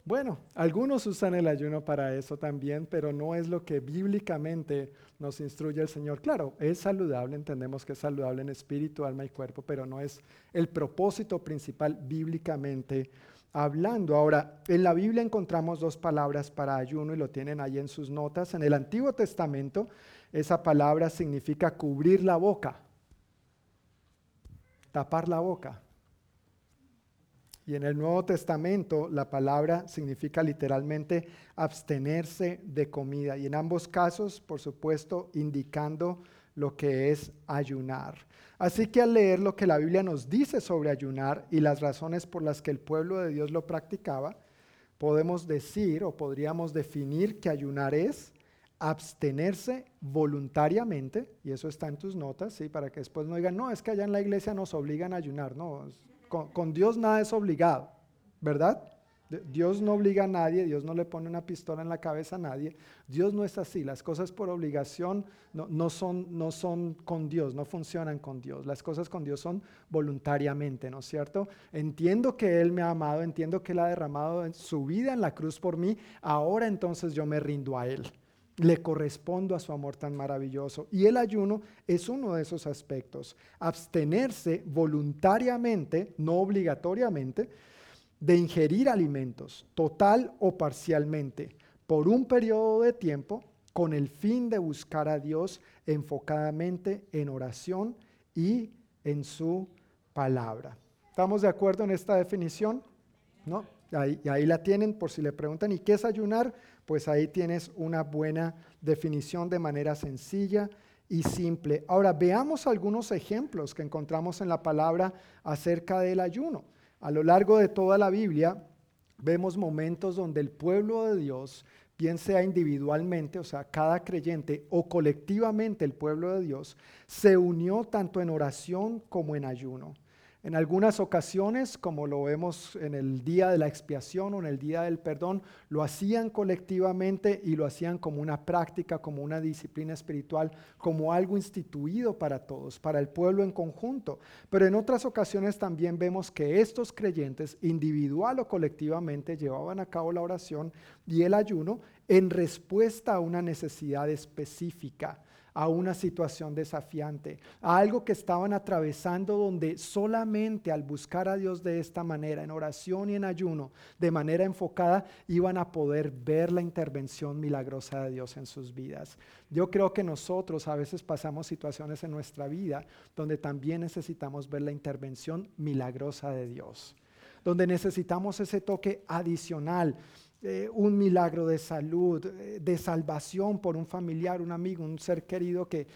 bueno, algunos usan el ayuno para eso también, pero no es lo que bíblicamente nos instruye el Señor. Claro, es saludable, entendemos que es saludable en espíritu, alma y cuerpo, pero no es el propósito principal bíblicamente hablando. Ahora, en la Biblia encontramos dos palabras para ayuno y lo tienen ahí en sus notas. En el Antiguo Testamento, esa palabra significa cubrir la boca, tapar la boca. Y en el Nuevo Testamento la palabra significa literalmente abstenerse de comida. Y en ambos casos, por supuesto, indicando lo que es ayunar. Así que al leer lo que la Biblia nos dice sobre ayunar y las razones por las que el pueblo de Dios lo practicaba, podemos decir o podríamos definir que ayunar es abstenerse voluntariamente, y eso está en tus notas, ¿sí? para que después no digan, no, es que allá en la iglesia nos obligan a ayunar. No, con, Dios nada es obligado, ¿verdad? Dios no obliga a nadie, Dios no le pone una pistola en la cabeza a nadie. Dios no es así. Las cosas por obligación no, son, no son con Dios, no funcionan con Dios. Las cosas con Dios son voluntariamente, ¿no es cierto? Entiendo que Él me ha amado, entiendo que Él ha derramado su vida en la cruz por mí. Ahora entonces yo me rindo a Él. Le correspondo a su amor tan maravilloso. Y el ayuno es uno de esos aspectos. Abstenerse voluntariamente, no obligatoriamente de ingerir alimentos, total o parcialmente, por un periodo de tiempo, con el fin de buscar a Dios enfocadamente en oración y en su palabra. ¿Estamos de acuerdo en esta definición? ¿No? Ahí, ahí la tienen por si le preguntan, ¿y qué es ayunar? Pues ahí tienes una buena definición de manera sencilla y simple. Ahora veamos algunos ejemplos que encontramos en la palabra acerca del ayuno. A lo largo de toda la Biblia vemos momentos donde el pueblo de Dios, bien sea individualmente, o sea, cada creyente, o colectivamente el pueblo de Dios, se unió tanto en oración como en ayuno. En algunas ocasiones, como lo vemos en el día de la expiación o en el día del perdón, lo hacían colectivamente y lo hacían como una práctica, como una disciplina espiritual, como algo instituido para todos, para el pueblo en conjunto. Pero en otras ocasiones también vemos que estos creyentes, individual o colectivamente, llevaban a cabo la oración y el ayuno en respuesta a una necesidad específica a una situación desafiante, a algo que estaban atravesando donde solamente al buscar a Dios de esta manera, en oración y en ayuno, de manera enfocada, iban a poder ver la intervención milagrosa de Dios en sus vidas. Yo creo que nosotros a veces pasamos situaciones en nuestra vida donde también necesitamos ver la intervención milagrosa de Dios, donde necesitamos ese toque adicional eh, un milagro de salud, eh, de salvación por un familiar, un amigo, un ser querido que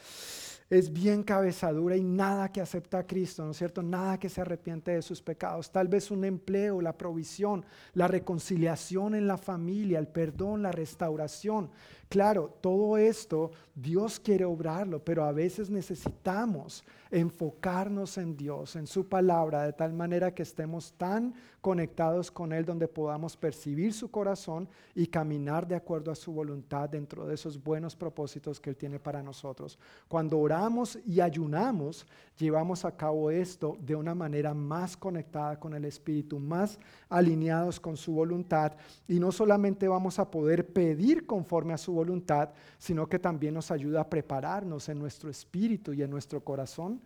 es bien cabezadura y nada que acepta a Cristo, ¿no es cierto? Nada que se arrepiente de sus pecados. Tal vez un empleo, la provisión, la reconciliación en la familia, el perdón, la restauración. Claro, todo esto Dios quiere obrarlo, pero a veces necesitamos enfocarnos en Dios, en su palabra, de tal manera que estemos tan conectados con Él donde podamos percibir su corazón y caminar de acuerdo a su voluntad dentro de esos buenos propósitos que Él tiene para nosotros. Cuando oramos y ayunamos, llevamos a cabo esto de una manera más conectada con el Espíritu, más alineados con su voluntad y no solamente vamos a poder pedir conforme a su voluntad, sino que también nos ayuda a prepararnos en nuestro espíritu y en nuestro corazón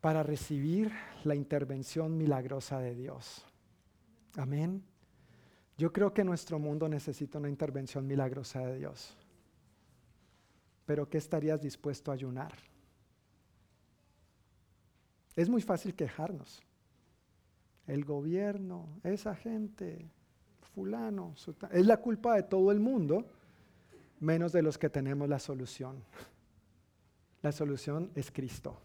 para recibir la intervención milagrosa de Dios. Amén. Yo creo que nuestro mundo necesita una intervención milagrosa de Dios. Pero ¿qué estarías dispuesto a ayunar? Es muy fácil quejarnos. El gobierno, esa gente, fulano, es la culpa de todo el mundo, menos de los que tenemos la solución. La solución es Cristo.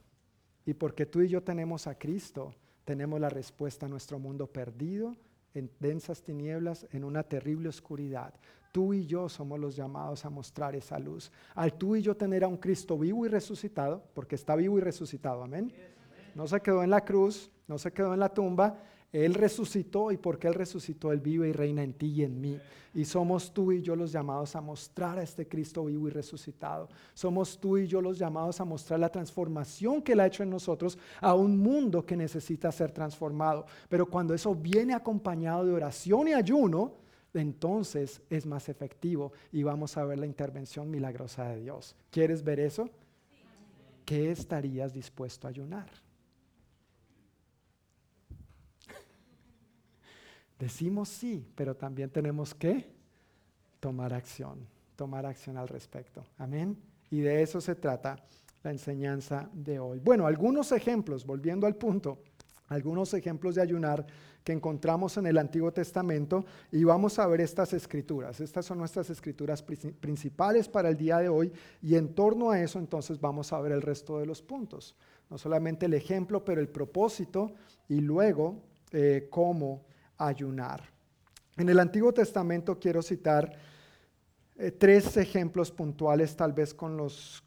Y porque tú y yo tenemos a Cristo, tenemos la respuesta a nuestro mundo perdido, en densas tinieblas, en una terrible oscuridad. Tú y yo somos los llamados a mostrar esa luz. Al tú y yo tener a un Cristo vivo y resucitado, porque está vivo y resucitado, amén. No se quedó en la cruz, no se quedó en la tumba, él resucitó y porque Él resucitó, Él vive y reina en ti y en mí. Y somos tú y yo los llamados a mostrar a este Cristo vivo y resucitado. Somos tú y yo los llamados a mostrar la transformación que Él ha hecho en nosotros a un mundo que necesita ser transformado. Pero cuando eso viene acompañado de oración y ayuno, entonces es más efectivo y vamos a ver la intervención milagrosa de Dios. ¿Quieres ver eso? ¿Qué estarías dispuesto a ayunar? Decimos sí, pero también tenemos que tomar acción, tomar acción al respecto. Amén. Y de eso se trata la enseñanza de hoy. Bueno, algunos ejemplos, volviendo al punto, algunos ejemplos de ayunar que encontramos en el Antiguo Testamento y vamos a ver estas escrituras. Estas son nuestras escrituras principales para el día de hoy y en torno a eso entonces vamos a ver el resto de los puntos. No solamente el ejemplo, pero el propósito y luego eh, cómo ayunar. En el Antiguo Testamento quiero citar eh, tres ejemplos puntuales, tal vez con los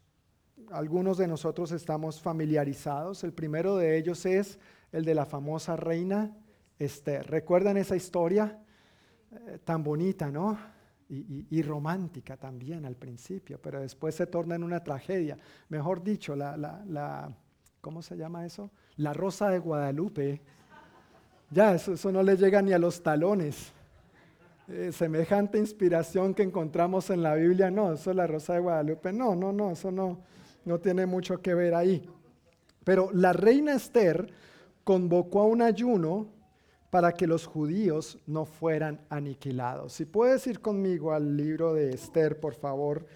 algunos de nosotros estamos familiarizados. El primero de ellos es el de la famosa reina Esther. ¿Recuerdan esa historia eh, tan bonita, no? Y, romántica también al principio, pero después se torna en una tragedia. Mejor dicho, la, ¿cómo se llama eso? La rosa de Guadalupe. Ya, eso no le llega ni a los talones. Eh, semejante inspiración que encontramos en la Biblia, no, eso es la Rosa de Guadalupe, no, no, no, eso no, no tiene mucho que ver ahí. Pero la reina Esther convocó a un ayuno para que los judíos no fueran aniquilados. Si puedes ir conmigo al libro de Esther, por favor,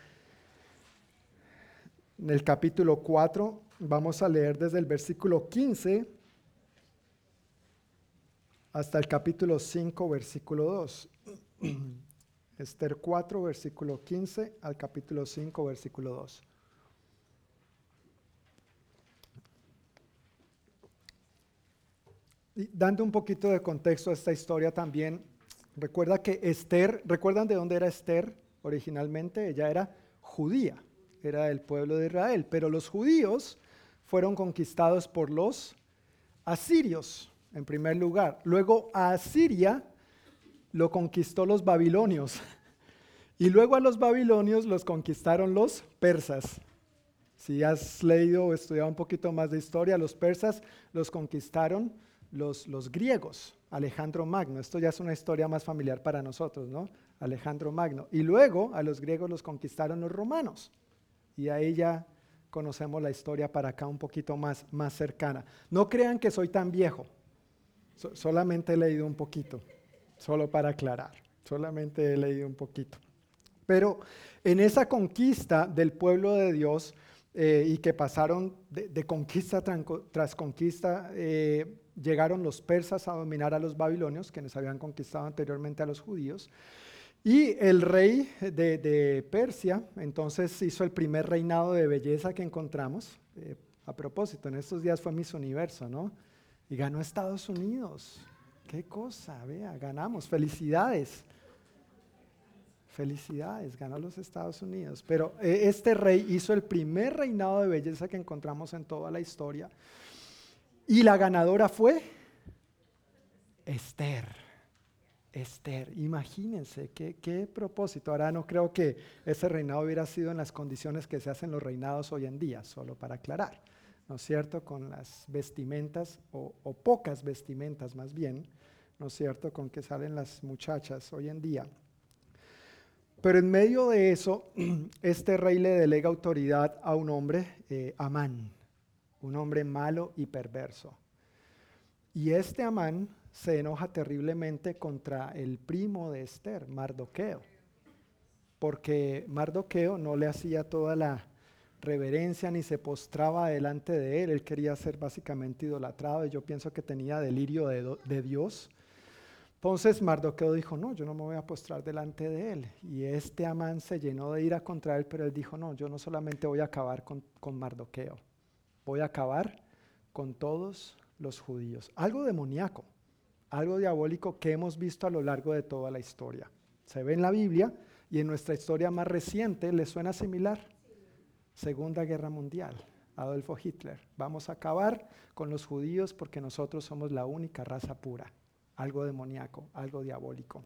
en el capítulo 4, vamos a leer desde el versículo 15 hasta el capítulo 5, versículo 2. [CLEARS THROAT] Esther 4, versículo 15 al capítulo 5, versículo 2. Y dando un poquito de contexto a esta historia también, recuerda que Esther, ¿recuerdan de dónde era Esther originalmente? Ella era judía, era del pueblo de Israel, pero los judíos fueron conquistados por los asirios en primer lugar. Luego a Asiria lo conquistó los babilonios. Y luego a los babilonios los conquistaron los persas. Si has leído o estudiado un poquito más de historia, los persas los conquistaron los, los griegos, Alejandro Magno. Esto ya es una historia más familiar para nosotros, ¿no? Alejandro Magno. Y luego a los griegos los conquistaron los romanos. Y ahí ya conocemos la historia para acá un poquito más, más cercana. No crean que soy tan viejo solamente he leído un poquito, solo para aclarar, solamente he leído un poquito. Pero en esa conquista del pueblo de Dios eh, y que pasaron de, conquista tras conquista, eh, llegaron los persas a dominar a los babilonios, quienes habían conquistado anteriormente a los judíos. Y el rey de, Persia entonces hizo el primer reinado de belleza que encontramos. Eh, a propósito, en estos días fue Miss Universo, ¿no? Y ganó Estados Unidos. Qué cosa, vea, ganamos. Felicidades. Felicidades, ganó los Estados Unidos. Pero eh, este rey hizo el primer reinado de belleza que encontramos en toda la historia. Y la ganadora fue Esther. Esther, imagínense qué, qué, propósito. Ahora no creo que ese reinado hubiera sido en las condiciones que se hacen los reinados hoy en día, solo para aclarar. ¿No es cierto?, con las vestimentas, o, pocas vestimentas más bien, ¿no es cierto?, con que salen las muchachas hoy en día. Pero en medio de eso, [CLEARS THROAT] este rey le delega autoridad a un hombre, eh, Amán, un hombre malo y perverso. Y este Amán se enoja terriblemente contra el primo de Esther, Mardoqueo, porque Mardoqueo no le hacía toda la reverencia ni se postraba delante de él. Él quería ser básicamente idolatrado y yo pienso que tenía delirio de, Dios. Entonces Mardoqueo dijo, no, yo no me voy a postrar delante de él. Y este Amán se llenó de ira contra él, pero él dijo, no, yo no solamente voy a acabar con, con Mardoqueo, voy a acabar con todos los judíos. Algo demoníaco, algo diabólico que hemos visto a lo largo de toda la historia. Se ve en la Biblia y en nuestra historia más reciente le suena similar. Segunda Guerra Mundial, Adolfo Hitler. Vamos a acabar con los judíos porque nosotros somos la única raza pura. Algo demoníaco, algo diabólico.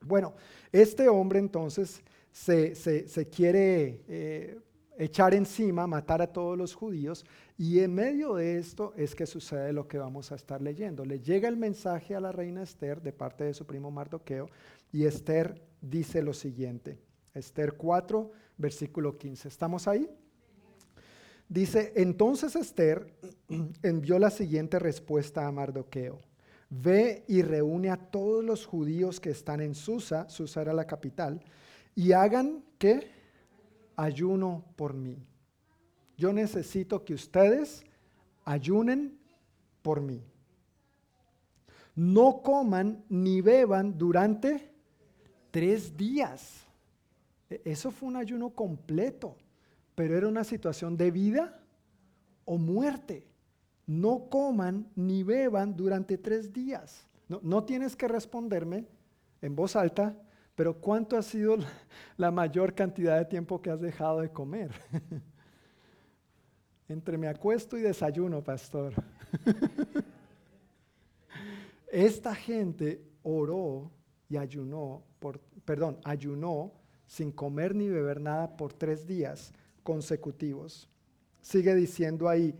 Bueno, este hombre entonces se, quiere eh, echar encima, matar a todos los judíos, y en medio de esto es que sucede lo que vamos a estar leyendo. Le llega el mensaje a la reina Esther de parte de su primo Mardoqueo, y Esther dice lo siguiente. Esther 4, versículo 15. ¿Estamos ahí? Dice, entonces Esther [CLEARS THROAT] envió la siguiente respuesta a Mardoqueo. Ve y reúne a todos los judíos que están en Susa, Susa era la capital, y hagan que ayuno por mí. Yo necesito que ustedes ayunen por mí. No coman ni beban durante tres días. E-, eso fue un ayuno completo pero era una situación de vida o muerte. No coman ni beban durante tres días. No, tienes que responderme en voz alta, pero ¿cuánto ha sido la mayor cantidad de tiempo que has dejado de comer? [LAUGHS] Entre me acuesto y desayuno, pastor. [LAUGHS] Esta gente oró y ayunó, perdón, ayunó sin comer ni beber nada por tres días consecutivos. Sigue diciendo ahí,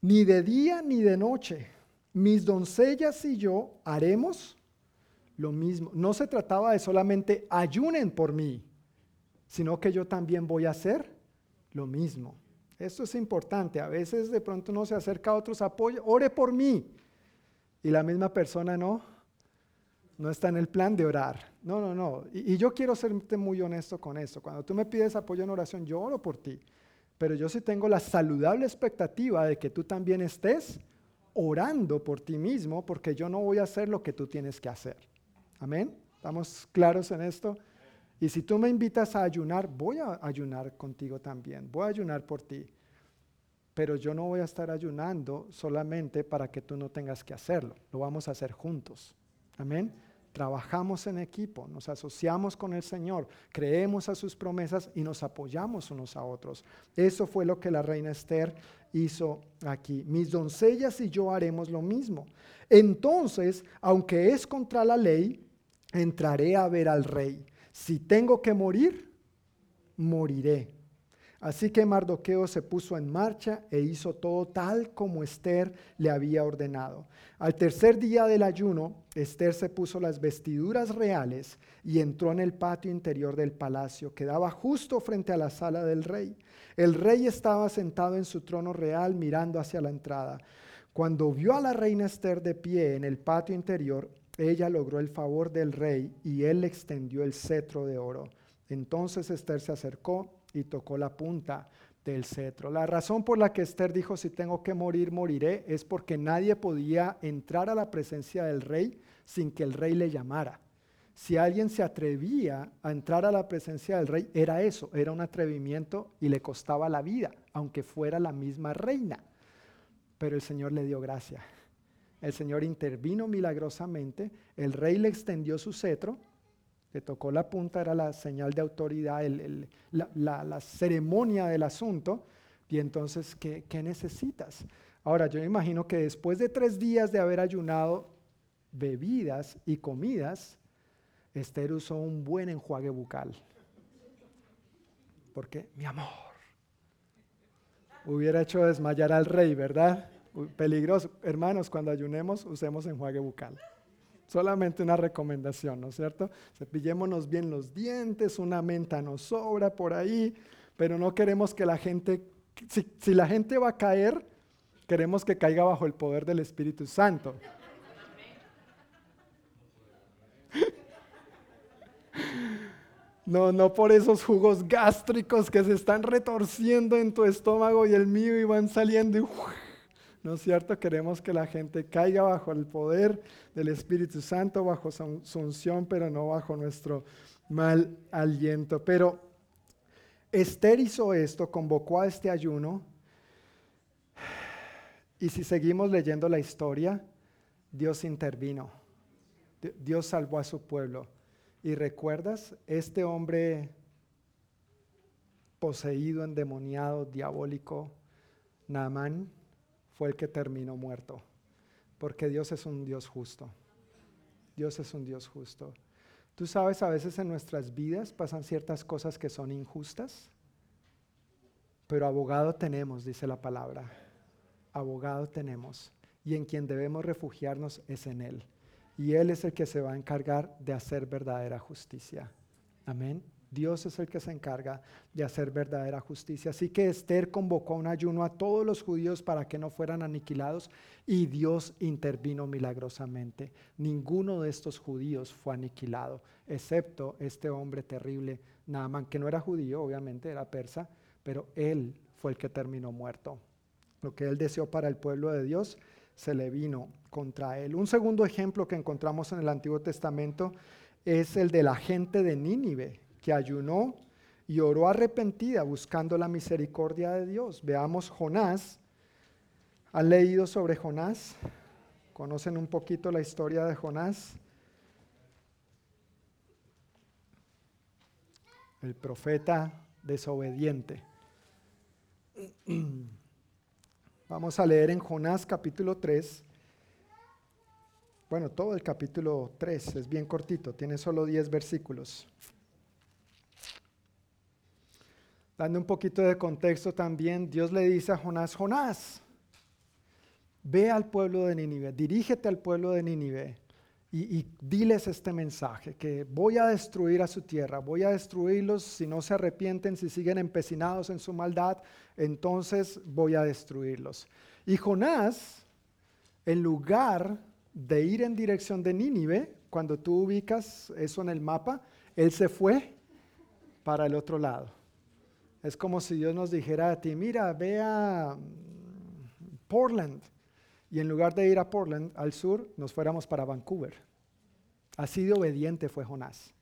ni de día ni de noche, mis doncellas y yo haremos lo mismo. No se trataba de solamente ayunen por mí, sino que yo también voy a hacer lo mismo. Esto es importante. A veces de pronto uno se acerca a otros apoyos, ore por mí. Y la misma persona no, no está en el plan de orar. No, no, no. Y, yo quiero serte muy honesto con esto. Cuando tú me pides apoyo en oración, yo oro por ti. Pero yo sí tengo la saludable expectativa de que tú también estés orando por ti mismo, porque yo no voy a hacer lo que tú tienes que hacer. Amén. ¿Estamos claros en esto? Y si tú me invitas a ayunar, voy a ayunar contigo también, voy a ayunar por ti. Pero yo no voy a estar ayunando solamente para que tú no tengas que hacerlo, lo vamos a hacer juntos. Amén. Trabajamos en equipo, nos asociamos con el Señor, creemos a sus promesas y nos apoyamos unos a otros. Eso fue lo que la reina Esther hizo aquí. Mis doncellas y yo haremos lo mismo. Entonces, aunque es contra la ley, entraré a ver al rey. Si tengo que morir, moriré. Así que Mardoqueo se puso en marcha e hizo todo tal como Esther le había ordenado. Al tercer día del ayuno, Esther se puso las vestiduras reales y entró en el patio interior del palacio, que daba justo frente a la sala del rey. El rey estaba sentado en su trono real mirando hacia la entrada. Cuando vio a la reina Esther de pie en el patio interior, ella logró el favor del rey y él le extendió el cetro de oro. Entonces Esther se acercó y tocó la punta del cetro. La razón por la que Esther dijo, si tengo que morir, moriré, es porque nadie podía entrar a la presencia del rey sin que el rey le llamara. Si alguien se atrevía a entrar a la presencia del rey, era eso, era un atrevimiento y le costaba la vida, aunque fuera la misma reina. Pero el Señor le dio gracia. El Señor intervino milagrosamente, el rey le extendió su cetro le tocó la punta, era la señal de autoridad, la, ceremonia del asunto. Y entonces, ¿qué, ¿qué necesitas? Ahora, yo me imagino que después de tres días de haber ayunado bebidas y comidas, Esther usó un buen enjuague bucal. Porque, mi amor, hubiera hecho desmayar al rey, ¿verdad? Peligroso. Hermanos, cuando ayunemos, usemos enjuague bucal. Solamente una recomendación, ¿no es cierto? Cepillémonos bien los dientes, una menta nos sobra por ahí, pero no queremos que la gente, si, la gente va a caer, queremos que caiga bajo el poder del Espíritu Santo. No, no por esos jugos gástricos que se están retorciendo en tu estómago y el mío y van saliendo y ¿no es cierto? Queremos que la gente caiga bajo el poder del Espíritu Santo, bajo su unción, pero no bajo nuestro mal aliento. Pero Esther hizo esto, convocó a este ayuno, y si seguimos leyendo la historia, Dios intervino, Dios salvó a su pueblo. Y recuerdas, este hombre poseído, endemoniado, diabólico, Naamán, fue el que terminó muerto. Porque Dios es un Dios justo. Dios es un Dios justo. Tú sabes, a veces en nuestras vidas pasan ciertas cosas que son injustas, pero abogado tenemos, dice la palabra. Abogado tenemos. Y en quien debemos refugiarnos es en Él. Y Él es el que se va a encargar de hacer verdadera justicia. Amén. Dios es el que se encarga de hacer verdadera justicia. Así que Esther convocó un ayuno a todos los judíos para que no fueran aniquilados y Dios intervino milagrosamente. Ninguno de estos judíos fue aniquilado, excepto este hombre terrible, Naaman, que no era judío, obviamente, era persa, pero él fue el que terminó muerto. Lo que él deseó para el pueblo de Dios se le vino contra él. Un segundo ejemplo que encontramos en el Antiguo Testamento es el de la gente de Nínive que ayunó y oró arrepentida buscando la misericordia de Dios. Veamos Jonás. ¿Han leído sobre Jonás? ¿Conocen un poquito la historia de Jonás? el profeta desobediente. [CLEARS THROAT] Vamos a leer en Jonás capítulo 3. Bueno, todo el capítulo 3 es bien cortito, tiene solo 10 versículos. Dando un poquito de contexto también, Dios le dice a Jonás, Jonás, ve al pueblo de Nínive, dirígete al pueblo de Nínive y, diles este mensaje, que voy a destruir a su tierra, voy a destruirlos si no se arrepienten, si siguen empecinados en su maldad, entonces voy a destruirlos. Y Jonás, en lugar de ir en dirección de Nínive, cuando tú ubicas eso en el mapa, él se fue para el otro lado. Es como si Dios nos dijera a ti, mira, ve a Portland. Y en lugar de ir a Portland, al sur, nos fuéramos para Vancouver. Así de obediente fue Jonás.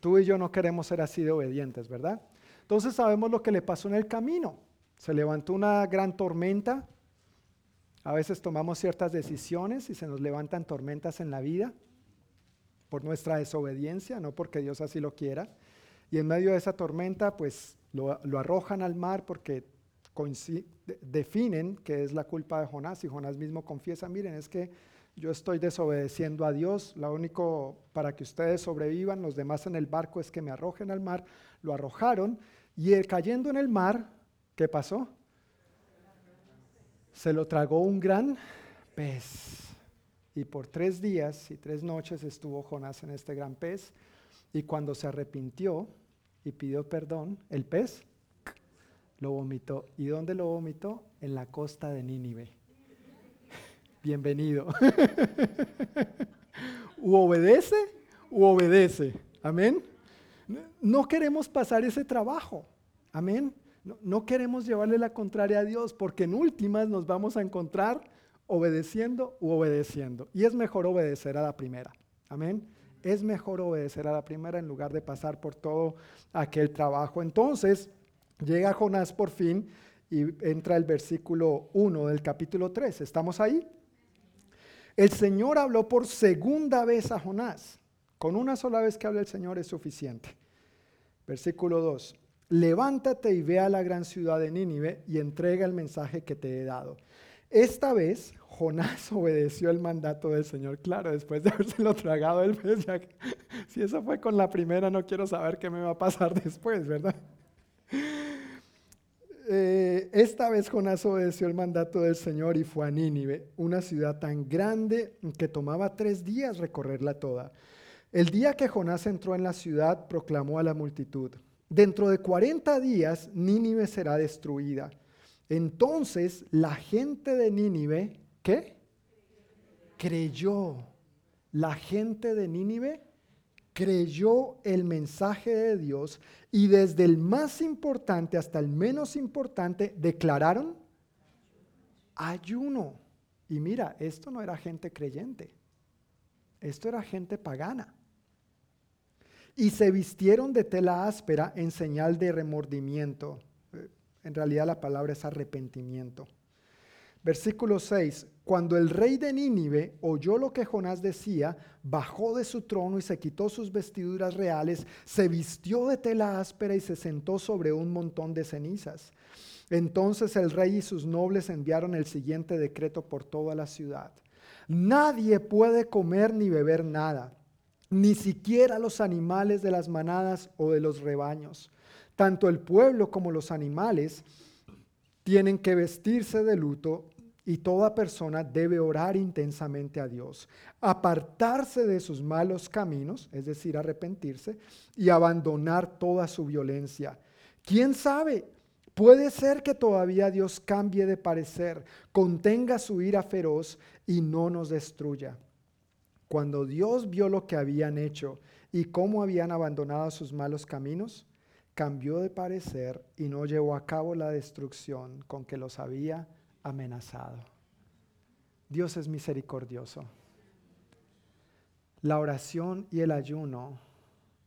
Tú y yo no queremos ser así de obedientes, ¿verdad? Entonces sabemos lo que le pasó en el camino. Se levantó una gran tormenta. A veces tomamos ciertas decisiones y se nos levantan tormentas en la vida por nuestra desobediencia, no porque Dios así lo quiera. Y en medio de esa tormenta, pues lo, arrojan al mar porque definen que es la culpa de Jonás y Jonás mismo confiesa, miren, es que yo estoy desobedeciendo a Dios, lo único para que ustedes sobrevivan, los demás en el barco es que me arrojen al mar, lo arrojaron y el, cayendo en el mar, ¿qué pasó? Se lo tragó un gran pez. Y por tres días y tres noches estuvo Jonás en este gran pez. Y cuando se arrepintió y pidió perdón, el pez lo vomitó. ¿Y dónde lo vomitó? En la costa de Nínive. [LAUGHS] Bienvenido. [LAUGHS] u obedece u obedece. Amén. No queremos pasar ese trabajo. Amén. No, no, queremos llevarle la contraria a Dios porque en últimas nos vamos a encontrar obedeciendo u obedeciendo. Y es mejor obedecer a la primera. Amén. Es mejor obedecer a la primera en lugar de pasar por todo aquel trabajo. Entonces, Llega Jonás por fin y entra el versículo 1 del capítulo 3. ¿Estamos ahí? El Señor habló por segunda vez a Jonás. Con una sola vez que habla el Señor es suficiente. Versículo 2. Levántate y ve a la gran ciudad de Nínive y entrega el mensaje que te he dado. Esta vez Jonás [LAUGHS] obedeció el mandato del Señor. Claro, después de habérselo tragado el [LAUGHS] si eso fue con la primera, no quiero saber qué me va a pasar [LAUGHS] después, ¿verdad? Eh, esta vez Jonás obedeció el mandato del Señor y fue a Nínive, una ciudad tan grande que tomaba tres días recorrerla toda. El día que Jonás entró en la ciudad, proclamó a la multitud, dentro de 40 días Nínive será destruida. Entonces la gente de Nínive, ¿qué? Creyó. La gente de Nínive creyó el mensaje de Dios y desde el más importante hasta el menos importante declararon ayuno. Y mira, esto no era gente creyente, esto era gente pagana. Y se vistieron de tela áspera en señal de remordimiento. Eh, en realidad la palabra es arrepentimiento. Versículo 6. Cuando el rey de Nínive oyó lo que Jonás decía, bajó de su trono y se quitó sus vestiduras reales, se vistió de tela áspera y se sentó sobre un montón de cenizas. Entonces el rey y sus nobles enviaron el siguiente decreto por toda la ciudad. Nadie puede comer ni beber nada, ni siquiera los animales de las manadas o de los rebaños. Tanto el pueblo como los animales tienen que vestirse de luto y toda persona debe orar intensamente a Dios, apartarse de sus malos caminos, es decir, arrepentirse, y abandonar toda su violencia. ¿Quién sabe? Puede ser que todavía Dios cambie de parecer, contenga su ira feroz y no nos destruya. Cuando Dios vio lo que habían hecho y cómo habían abandonado sus malos caminos, cambió de parecer y no llevó a cabo la destrucción con que los había amenazado. Dios es misericordioso. La oración y el ayuno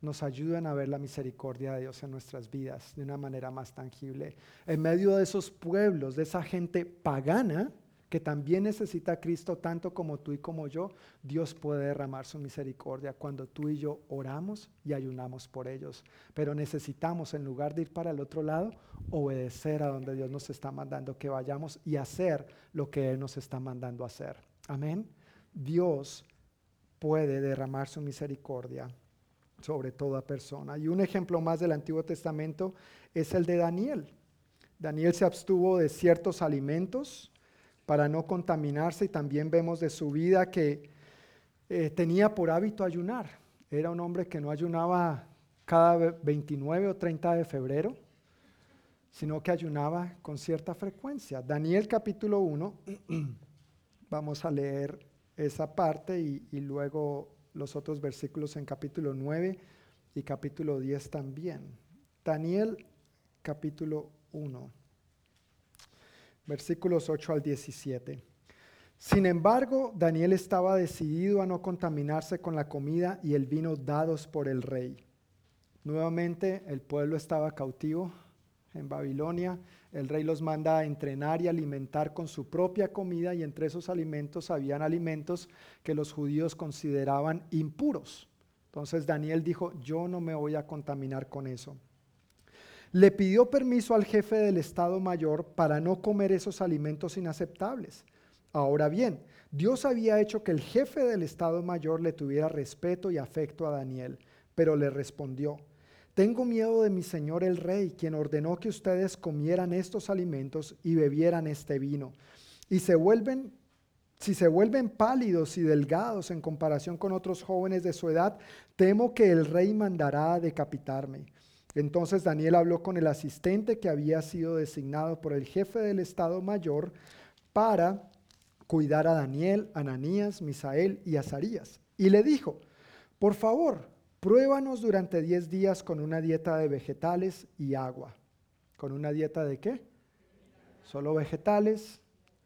nos ayudan a ver la misericordia de Dios en nuestras vidas de una manera más tangible. En medio de esos pueblos, de esa gente pagana que también necesita Cristo tanto como tú y como yo, Dios puede derramar su misericordia cuando tú y yo oramos y ayunamos por ellos. Pero necesitamos, en lugar de ir para el otro lado, obedecer a donde Dios nos está mandando que vayamos y hacer lo que Él nos está mandando hacer. Amén. Dios puede derramar su misericordia sobre toda persona. Y un ejemplo más del Antiguo Testamento es el de Daniel. Daniel se abstuvo de ciertos alimentos para no contaminarse y también vemos de su vida que eh, tenía por hábito ayunar. Era un hombre que no ayunaba cada 29 o 30 de febrero, sino que ayunaba con cierta frecuencia. Daniel capítulo 1, [CLEARS THROAT] vamos a leer esa parte y, y luego los otros versículos en capítulo 9 y capítulo 10 también. Daniel capítulo 1, versículos 8 al 17. Sin embargo, Daniel estaba decidido a no contaminarse con la comida y el vino dados por el rey. Nuevamente el pueblo estaba cautivo en Babilonia. El rey los manda a entrenar y alimentar con su propia comida y entre esos alimentos habían alimentos que los judíos consideraban impuros. Entonces Daniel dijo, yo no me voy a contaminar con eso le pidió permiso al jefe del Estado Mayor para no comer esos alimentos inaceptables. Ahora bien, Dios había hecho que el jefe del Estado Mayor le tuviera respeto y afecto a Daniel, pero le respondió, tengo miedo de mi señor el rey, quien ordenó que ustedes comieran estos alimentos y bebieran este vino. Y se vuelven, si se vuelven pálidos y delgados en comparación con otros jóvenes de su edad, temo que el rey mandará decapitarme. Entonces Daniel habló con el asistente que había sido designado por el jefe del Estado Mayor para cuidar a Daniel, Ananías, Misael y Azarías. Y le dijo, por favor, pruébanos durante 10 días con una dieta de vegetales y agua. ¿Con una dieta de qué? Solo vegetales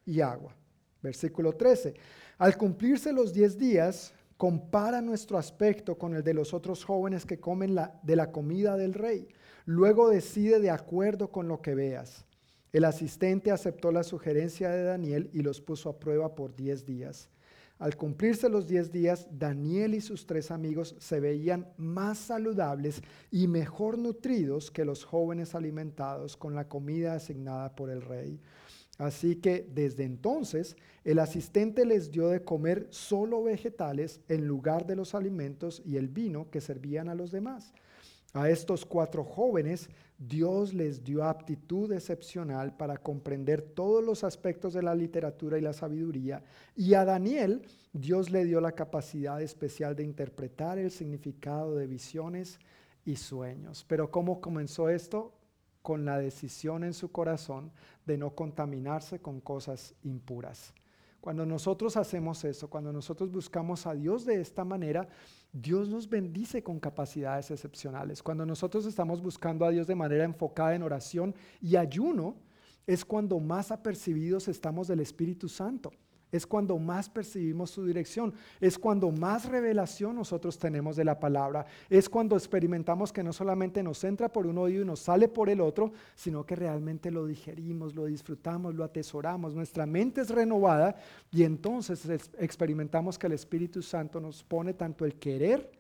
y agua. Versículo 13. Al cumplirse los 10 días, compara nuestro aspecto con el de los otros jóvenes que comen de la comida del rey. Luego decide de acuerdo con lo que veas. El asistente aceptó la sugerencia de Daniel y los puso a prueba por diez días. Al cumplirse los diez días, Daniel y sus tres amigos se veían más saludables y mejor nutridos que los jóvenes alimentados con la comida asignada por el rey. Así que desde entonces el asistente les dio de comer solo vegetales en lugar de los alimentos y el vino que servían a los demás. A estos cuatro jóvenes Dios les dio aptitud excepcional para comprender todos los aspectos de la literatura y la sabiduría. Y a Daniel Dios le dio la capacidad especial de interpretar el significado de visiones y sueños. Pero ¿cómo comenzó esto? Con la decisión en su corazón de no contaminarse con cosas impuras. Cuando nosotros hacemos eso, cuando nosotros buscamos a Dios de esta manera, Dios nos bendice con capacidades excepcionales. Cuando nosotros estamos buscando a Dios de manera enfocada en oración y ayuno, es cuando más apercibidos estamos del Espíritu Santo es cuando más percibimos su dirección, es cuando más revelación nosotros tenemos de la palabra, es cuando experimentamos que no solamente nos entra por un oído y nos sale por el otro, sino que realmente lo digerimos, lo disfrutamos, lo atesoramos, nuestra mente es renovada y entonces experimentamos que el Espíritu Santo nos pone tanto el querer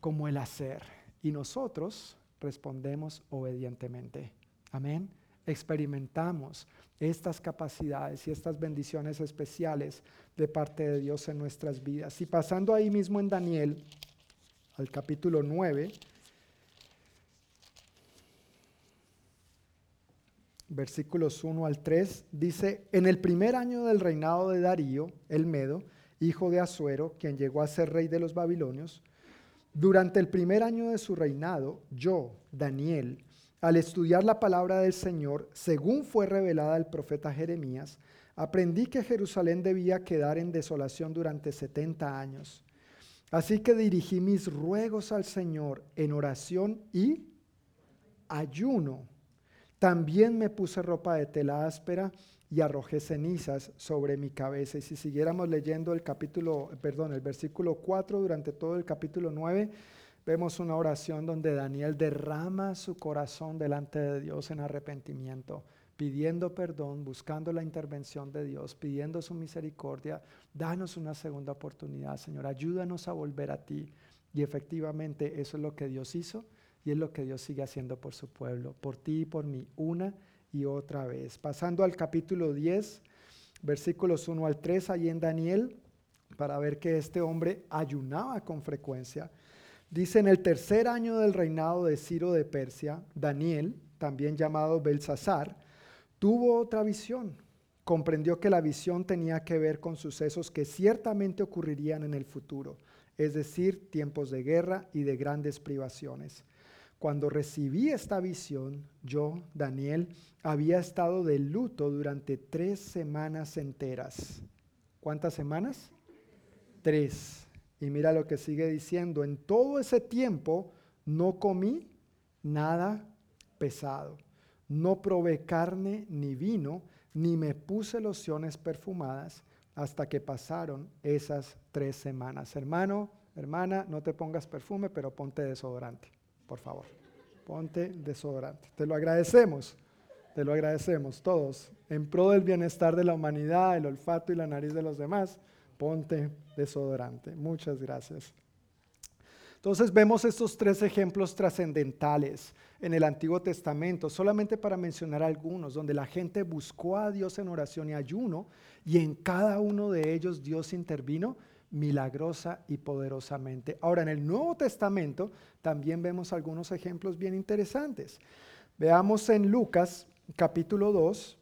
como el hacer y nosotros respondemos obedientemente. Amén experimentamos estas capacidades y estas bendiciones especiales de parte de Dios en nuestras vidas. Y pasando ahí mismo en Daniel, al capítulo 9, versículos 1 al 3, dice, en el primer año del reinado de Darío, el Medo, hijo de Asuero, quien llegó a ser rey de los babilonios, durante el primer año de su reinado, yo, Daniel, al estudiar la palabra del Señor, según fue revelada al profeta Jeremías, aprendí que Jerusalén debía quedar en desolación durante 70 años. Así que dirigí mis ruegos al Señor en oración y ayuno. También me puse ropa de tela áspera y arrojé cenizas sobre mi cabeza. Y si siguiéramos leyendo el capítulo, perdón, el versículo 4 durante todo el capítulo 9, vemos una oración donde Daniel derrama su corazón delante de Dios en arrepentimiento. pidiendo perdón, buscando la intervención de Dios, pidiendo su misericordia. Danos una segunda oportunidad, Señor. Ayúdanos a volver a ti. Y efectivamente eso es lo que Dios hizo y es lo que Dios sigue haciendo por su pueblo, por ti y por mí, una y otra vez. Pasando al capítulo 10, versículos 1 al 3, ahí en Daniel, para ver que este hombre ayunaba con frecuencia. Dice, en el tercer año del reinado de Ciro de Persia, Daniel, también llamado Belsasar, tuvo otra visión. Comprendió que la visión tenía que ver con sucesos que ciertamente ocurrirían en el futuro, es decir, tiempos de guerra y de grandes privaciones. Cuando recibí esta visión, yo, Daniel, había estado de luto durante tres semanas enteras. ¿Cuántas semanas? Tres. Y mira lo que sigue diciendo, en todo ese tiempo no comí nada pesado, no probé carne ni vino, ni me puse lociones perfumadas hasta que pasaron esas tres semanas. Hermano, hermana, no te pongas perfume, pero ponte desodorante por favor. Ponte desodorante. Te lo agradecemos, te lo agradecemos todos. En pro del bienestar de la humanidad, el olfato y la nariz de los demás, ponte desodorante. Muchas gracias. Entonces vemos estos tres ejemplos trascendentales en el Antiguo Testamento, solamente para mencionar algunos, donde la gente buscó a Dios en oración y ayuno, y en cada uno de ellos Dios intervino milagrosa y poderosamente. Ahora, en el Nuevo Testamento también vemos algunos ejemplos bien interesantes. Veamos en Lucas capítulo 2,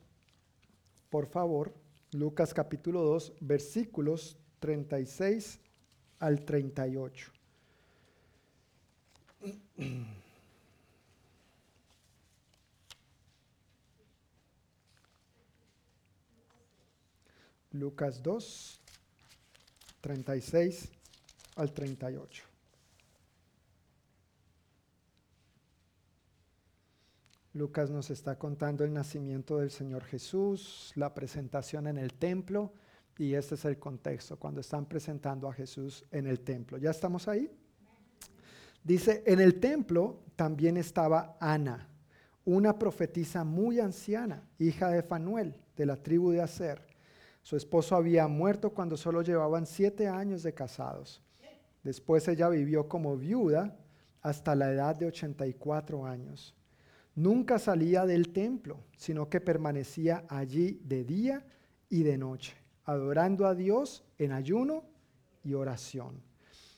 por favor, Lucas capítulo 2, versículos 36 al 38. [CLEARS THROAT] Lucas 2, 36 al 38. Lucas nos está contando el nacimiento del Señor Jesús, la presentación en el templo, y este es el contexto, cuando están presentando a Jesús en el templo. ¿Ya estamos ahí? Dice, en el templo también estaba Ana, una profetisa muy anciana, hija de Fanuel, de la tribu de Aser. Su esposo había muerto cuando solo llevaban siete años de casados. Después ella vivió como viuda hasta la edad de 84 años. Nunca salía del templo, sino que permanecía allí de día y de noche, adorando a Dios en ayuno y oración.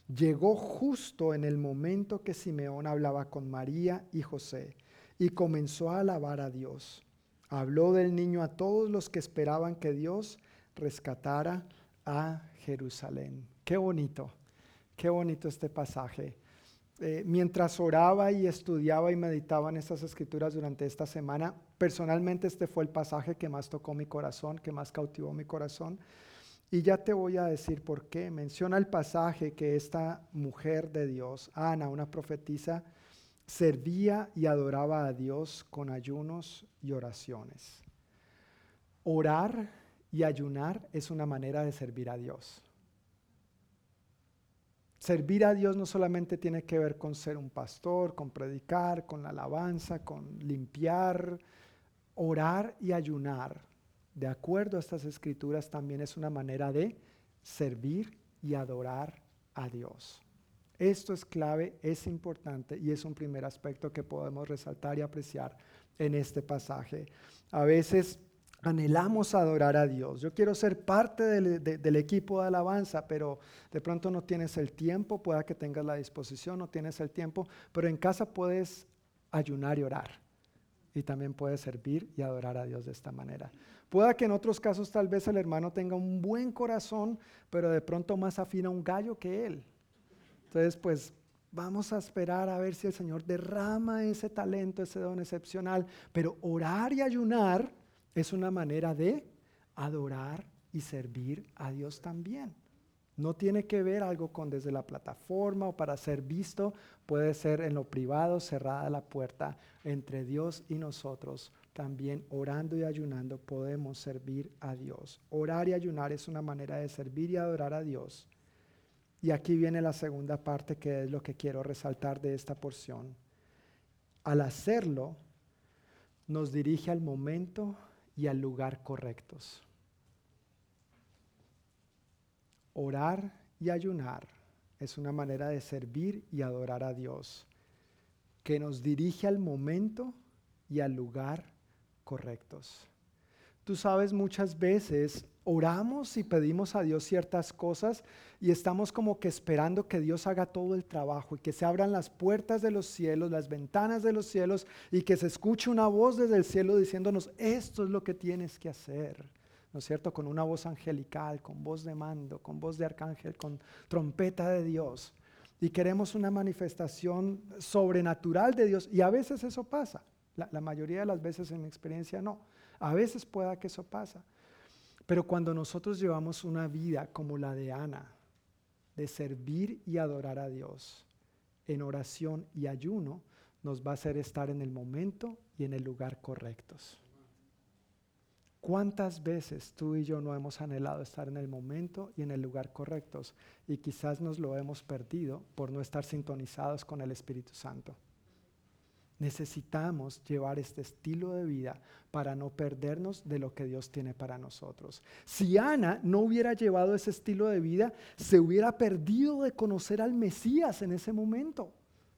Llegó justo en el momento que Simeón hablaba con María y José y comenzó a alabar a Dios. Habló del niño a todos los que esperaban que Dios rescatara a Jerusalén. Qué bonito, qué bonito este pasaje. Eh, mientras oraba y estudiaba y meditaba en estas escrituras durante esta semana, personalmente este fue el pasaje que más tocó mi corazón, que más cautivó mi corazón. Y ya te voy a decir por qué. Menciona el pasaje que esta mujer de Dios, Ana, una profetisa, servía y adoraba a Dios con ayunos y oraciones. Orar y ayunar es una manera de servir a Dios. Servir a Dios no solamente tiene que ver con ser un pastor, con predicar, con la alabanza, con limpiar. Orar y ayunar, de acuerdo a estas escrituras, también es una manera de servir y adorar a Dios. Esto es clave, es importante y es un primer aspecto que podemos resaltar y apreciar en este pasaje. A veces anhelamos adorar a Dios. Yo quiero ser parte del, equipo de alabanza, pero de pronto no tienes el tiempo, pueda que tengas la disposición, no tienes el tiempo, pero en casa puedes ayunar y orar. Y también puedes servir y adorar a Dios de esta manera. Pueda que en otros casos tal vez el hermano tenga un buen corazón, pero de pronto más afina un gallo que él. Entonces, pues vamos a esperar a ver si el Señor derrama ese talento, ese don excepcional, pero orar y ayunar es una manera de adorar y servir a Dios también. No tiene que ver algo con desde la plataforma o para ser visto, puede ser en lo privado, cerrada la puerta entre Dios y nosotros. También orando y ayunando podemos servir a Dios. Orar y ayunar es una manera de servir y adorar a Dios. Y aquí viene la segunda parte que es lo que quiero resaltar de esta porción. Al hacerlo, nos dirige al momento y al lugar correctos. Orar y ayunar es una manera de servir y adorar a Dios que nos dirige al momento y al lugar correctos. Tú sabes, muchas veces oramos y pedimos a Dios ciertas cosas y estamos como que esperando que Dios haga todo el trabajo y que se abran las puertas de los cielos, las ventanas de los cielos y que se escuche una voz desde el cielo diciéndonos, esto es lo que tienes que hacer. ¿No es cierto? Con una voz angelical, con voz de mando, con voz de arcángel, con trompeta de Dios. Y queremos una manifestación sobrenatural de Dios. Y a veces eso pasa. La, mayoría de las veces en mi experiencia no. A veces pueda que eso pasa. Pero cuando nosotros llevamos una vida como la de Ana, de servir y adorar a Dios en oración y ayuno, nos va a hacer estar en el momento y en el lugar correctos. ¿Cuántas veces tú y yo no hemos anhelado estar en el momento y en el lugar correctos? Y quizás nos lo hemos perdido por no estar sintonizados con el Espíritu Santo. Necesitamos llevar este estilo de vida para no perdernos de lo que Dios tiene para nosotros. Si Ana no hubiera llevado ese estilo de vida, se hubiera perdido de conocer al Mesías en ese momento.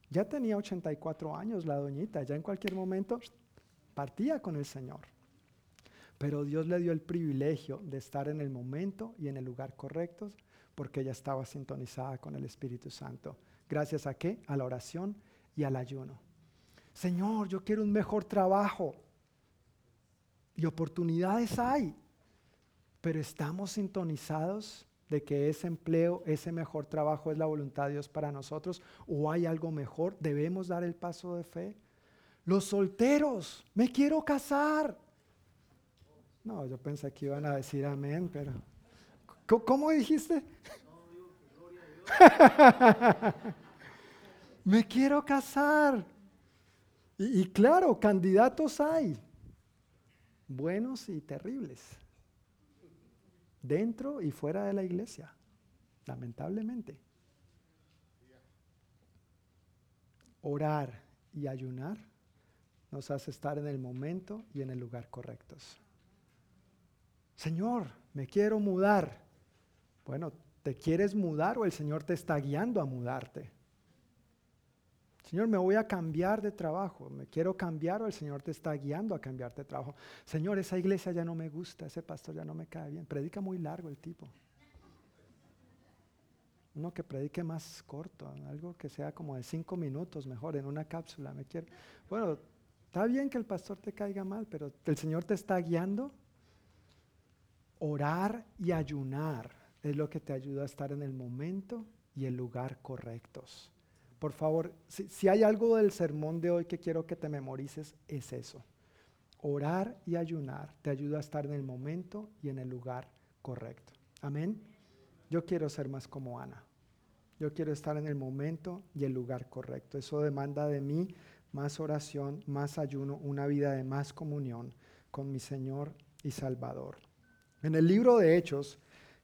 Ya tenía 84 años la doñita, ya en cualquier momento partía con el Señor. Pero Dios le dio el privilegio de estar en el momento y en el lugar correcto porque ella estaba sintonizada con el Espíritu Santo. Gracias a qué? A la oración y al ayuno. Señor, yo quiero un mejor trabajo. Y oportunidades hay, pero estamos sintonizados de que ese empleo, ese mejor trabajo es la voluntad de Dios para nosotros o hay algo mejor, debemos dar el paso de fe. Los solteros, me quiero casar. No, yo pensé que iban a decir amén, pero ¿cómo, dijiste? [LAUGHS] me quiero casar. Y, claro, candidatos hay, buenos y terribles, dentro y fuera de la iglesia, lamentablemente. Orar y ayunar nos hace estar en el momento y en el lugar correctos. Señor, me quiero mudar. Bueno, ¿te quieres mudar o el Señor te está guiando a mudarte? Señor, me voy a cambiar de trabajo, me quiero cambiar o el Señor te está guiando a cambiarte de trabajo. Señor, esa iglesia ya no me gusta, ese pastor ya no me cae bien. Predica muy largo el tipo. Uno que predique más corto, algo que sea como de cinco minutos mejor, en una cápsula. Me quiero. Bueno, está bien que el pastor te caiga mal, pero el Señor te está guiando. Orar y ayunar es lo que te ayuda a estar en el momento y el lugar correctos. Por favor, si, hay algo del sermón de hoy que quiero que te memorices, es eso. Orar y ayunar te ayuda a estar en el momento y en el lugar correcto. Amén. Yo quiero ser más como Ana. Yo quiero estar en el momento y el lugar correcto. Eso demanda de mí más oración, más ayuno, una vida de más comunión con mi Señor y Salvador. En el libro de Hechos,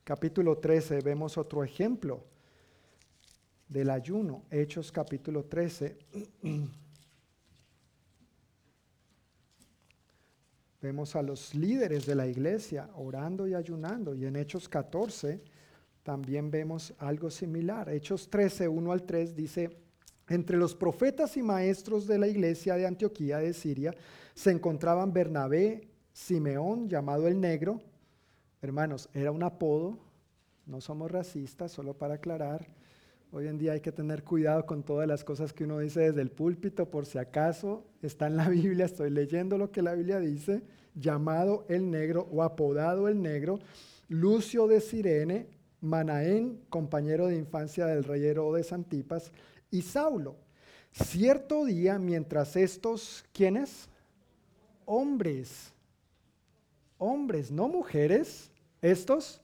capítulo 13, vemos otro ejemplo del ayuno, Hechos capítulo 13. [CLEARS THROAT] Vemos a los líderes de la iglesia orando y ayunando. Y en Hechos 14 también vemos algo similar. Hechos 13, 1 al 3 dice, entre los profetas y maestros de la iglesia de Antioquía de Siria se encontraban Bernabé, Simeón, llamado el Negro. Hermanos, era un apodo, no somos racistas, solo para aclarar. Hoy en día hay que tener cuidado con todas las cosas que uno dice desde el púlpito, por si acaso está en la [LAUGHS] Biblia, estoy leyendo lo que la Biblia dice, llamado el negro o apodado el negro, Lucio de Sirene, Manaén, compañero de infancia del rey Herodes Antipas, y Saulo. Cierto día, mientras estos, ¿quiénes? Hombres, hombres, no mujeres, estos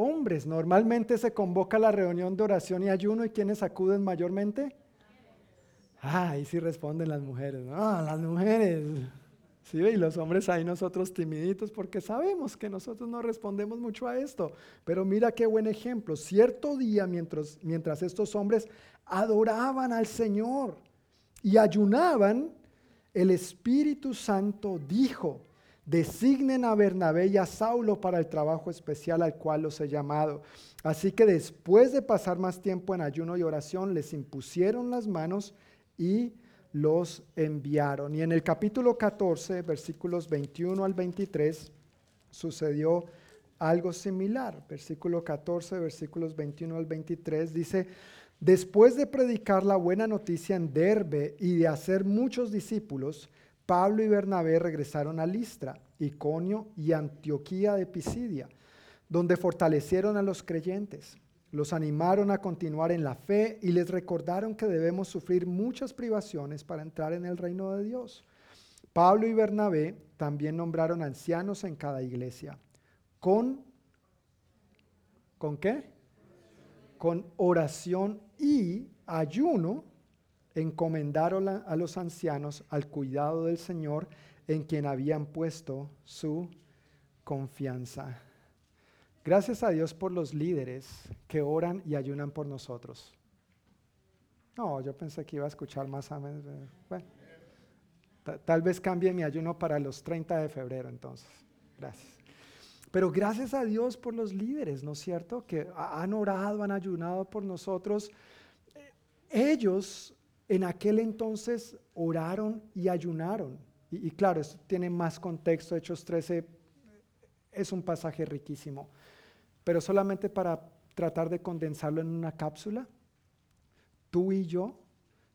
hombres. Normalmente se convoca la reunión de oración y ayuno y quienes acuden mayormente. Ah, ahí sí responden las mujeres. Ah, las mujeres. Sí, y los hombres ahí nosotros timiditos porque sabemos que nosotros no respondemos mucho a esto. Pero mira qué buen ejemplo. Cierto día mientras, mientras estos hombres adoraban al Señor y ayunaban, el Espíritu Santo dijo, designen a Bernabé y a Saulo para el trabajo especial al cual los he llamado. Así que después de pasar más tiempo en ayuno y oración, les impusieron las manos y los enviaron. Y en el capítulo 14, versículos 21 al 23, sucedió algo similar. Versículo 14, versículos 21 al 23 dice, después de predicar la buena noticia en Derbe y de hacer muchos discípulos, Pablo y Bernabé regresaron a Listra, Iconio y Antioquía de Pisidia, donde fortalecieron a los creyentes, los animaron a continuar en la fe y les recordaron que debemos sufrir muchas privaciones para entrar en el reino de Dios. Pablo y Bernabé también nombraron ancianos en cada iglesia con, ¿con qué? Con oración y ayuno, encomendaron a los ancianos al cuidado del Señor en quien habían puesto su confianza. Gracias a Dios por los líderes que oran y ayunan por nosotros. No, yo pensé que iba a escuchar más a menos. Bueno, tal vez cambie mi ayuno para los 30 de febrero entonces. Gracias. Pero gracias a Dios por los líderes, ¿no es cierto? Que han orado, han ayunado por nosotros. Ellos en aquel entonces oraron y ayunaron. Y, claro, esto tiene más contexto. Hechos 13 es un pasaje riquísimo. Pero solamente para tratar de condensarlo en una cápsula, tú y yo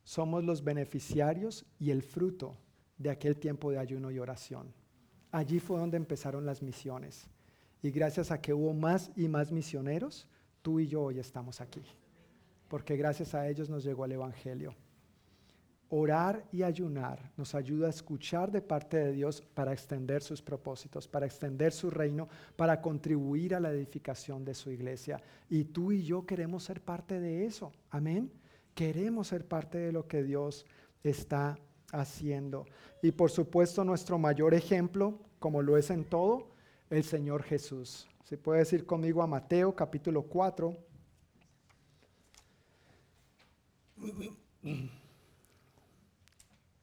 somos los beneficiarios y el fruto de aquel tiempo de ayuno y oración. Allí fue donde empezaron las misiones. Y gracias a que hubo más y más misioneros, tú y yo hoy estamos aquí. Porque gracias a ellos nos llegó el Evangelio. Orar y ayunar nos ayuda a escuchar de parte de Dios para extender sus propósitos, para extender su reino, para contribuir a la edificación de su iglesia. Y tú y yo queremos ser parte de eso. Amén. Queremos ser parte de lo que Dios está haciendo. Y por supuesto nuestro mayor ejemplo, como lo es en todo, el Señor Jesús. Si puede decir conmigo a Mateo capítulo 4.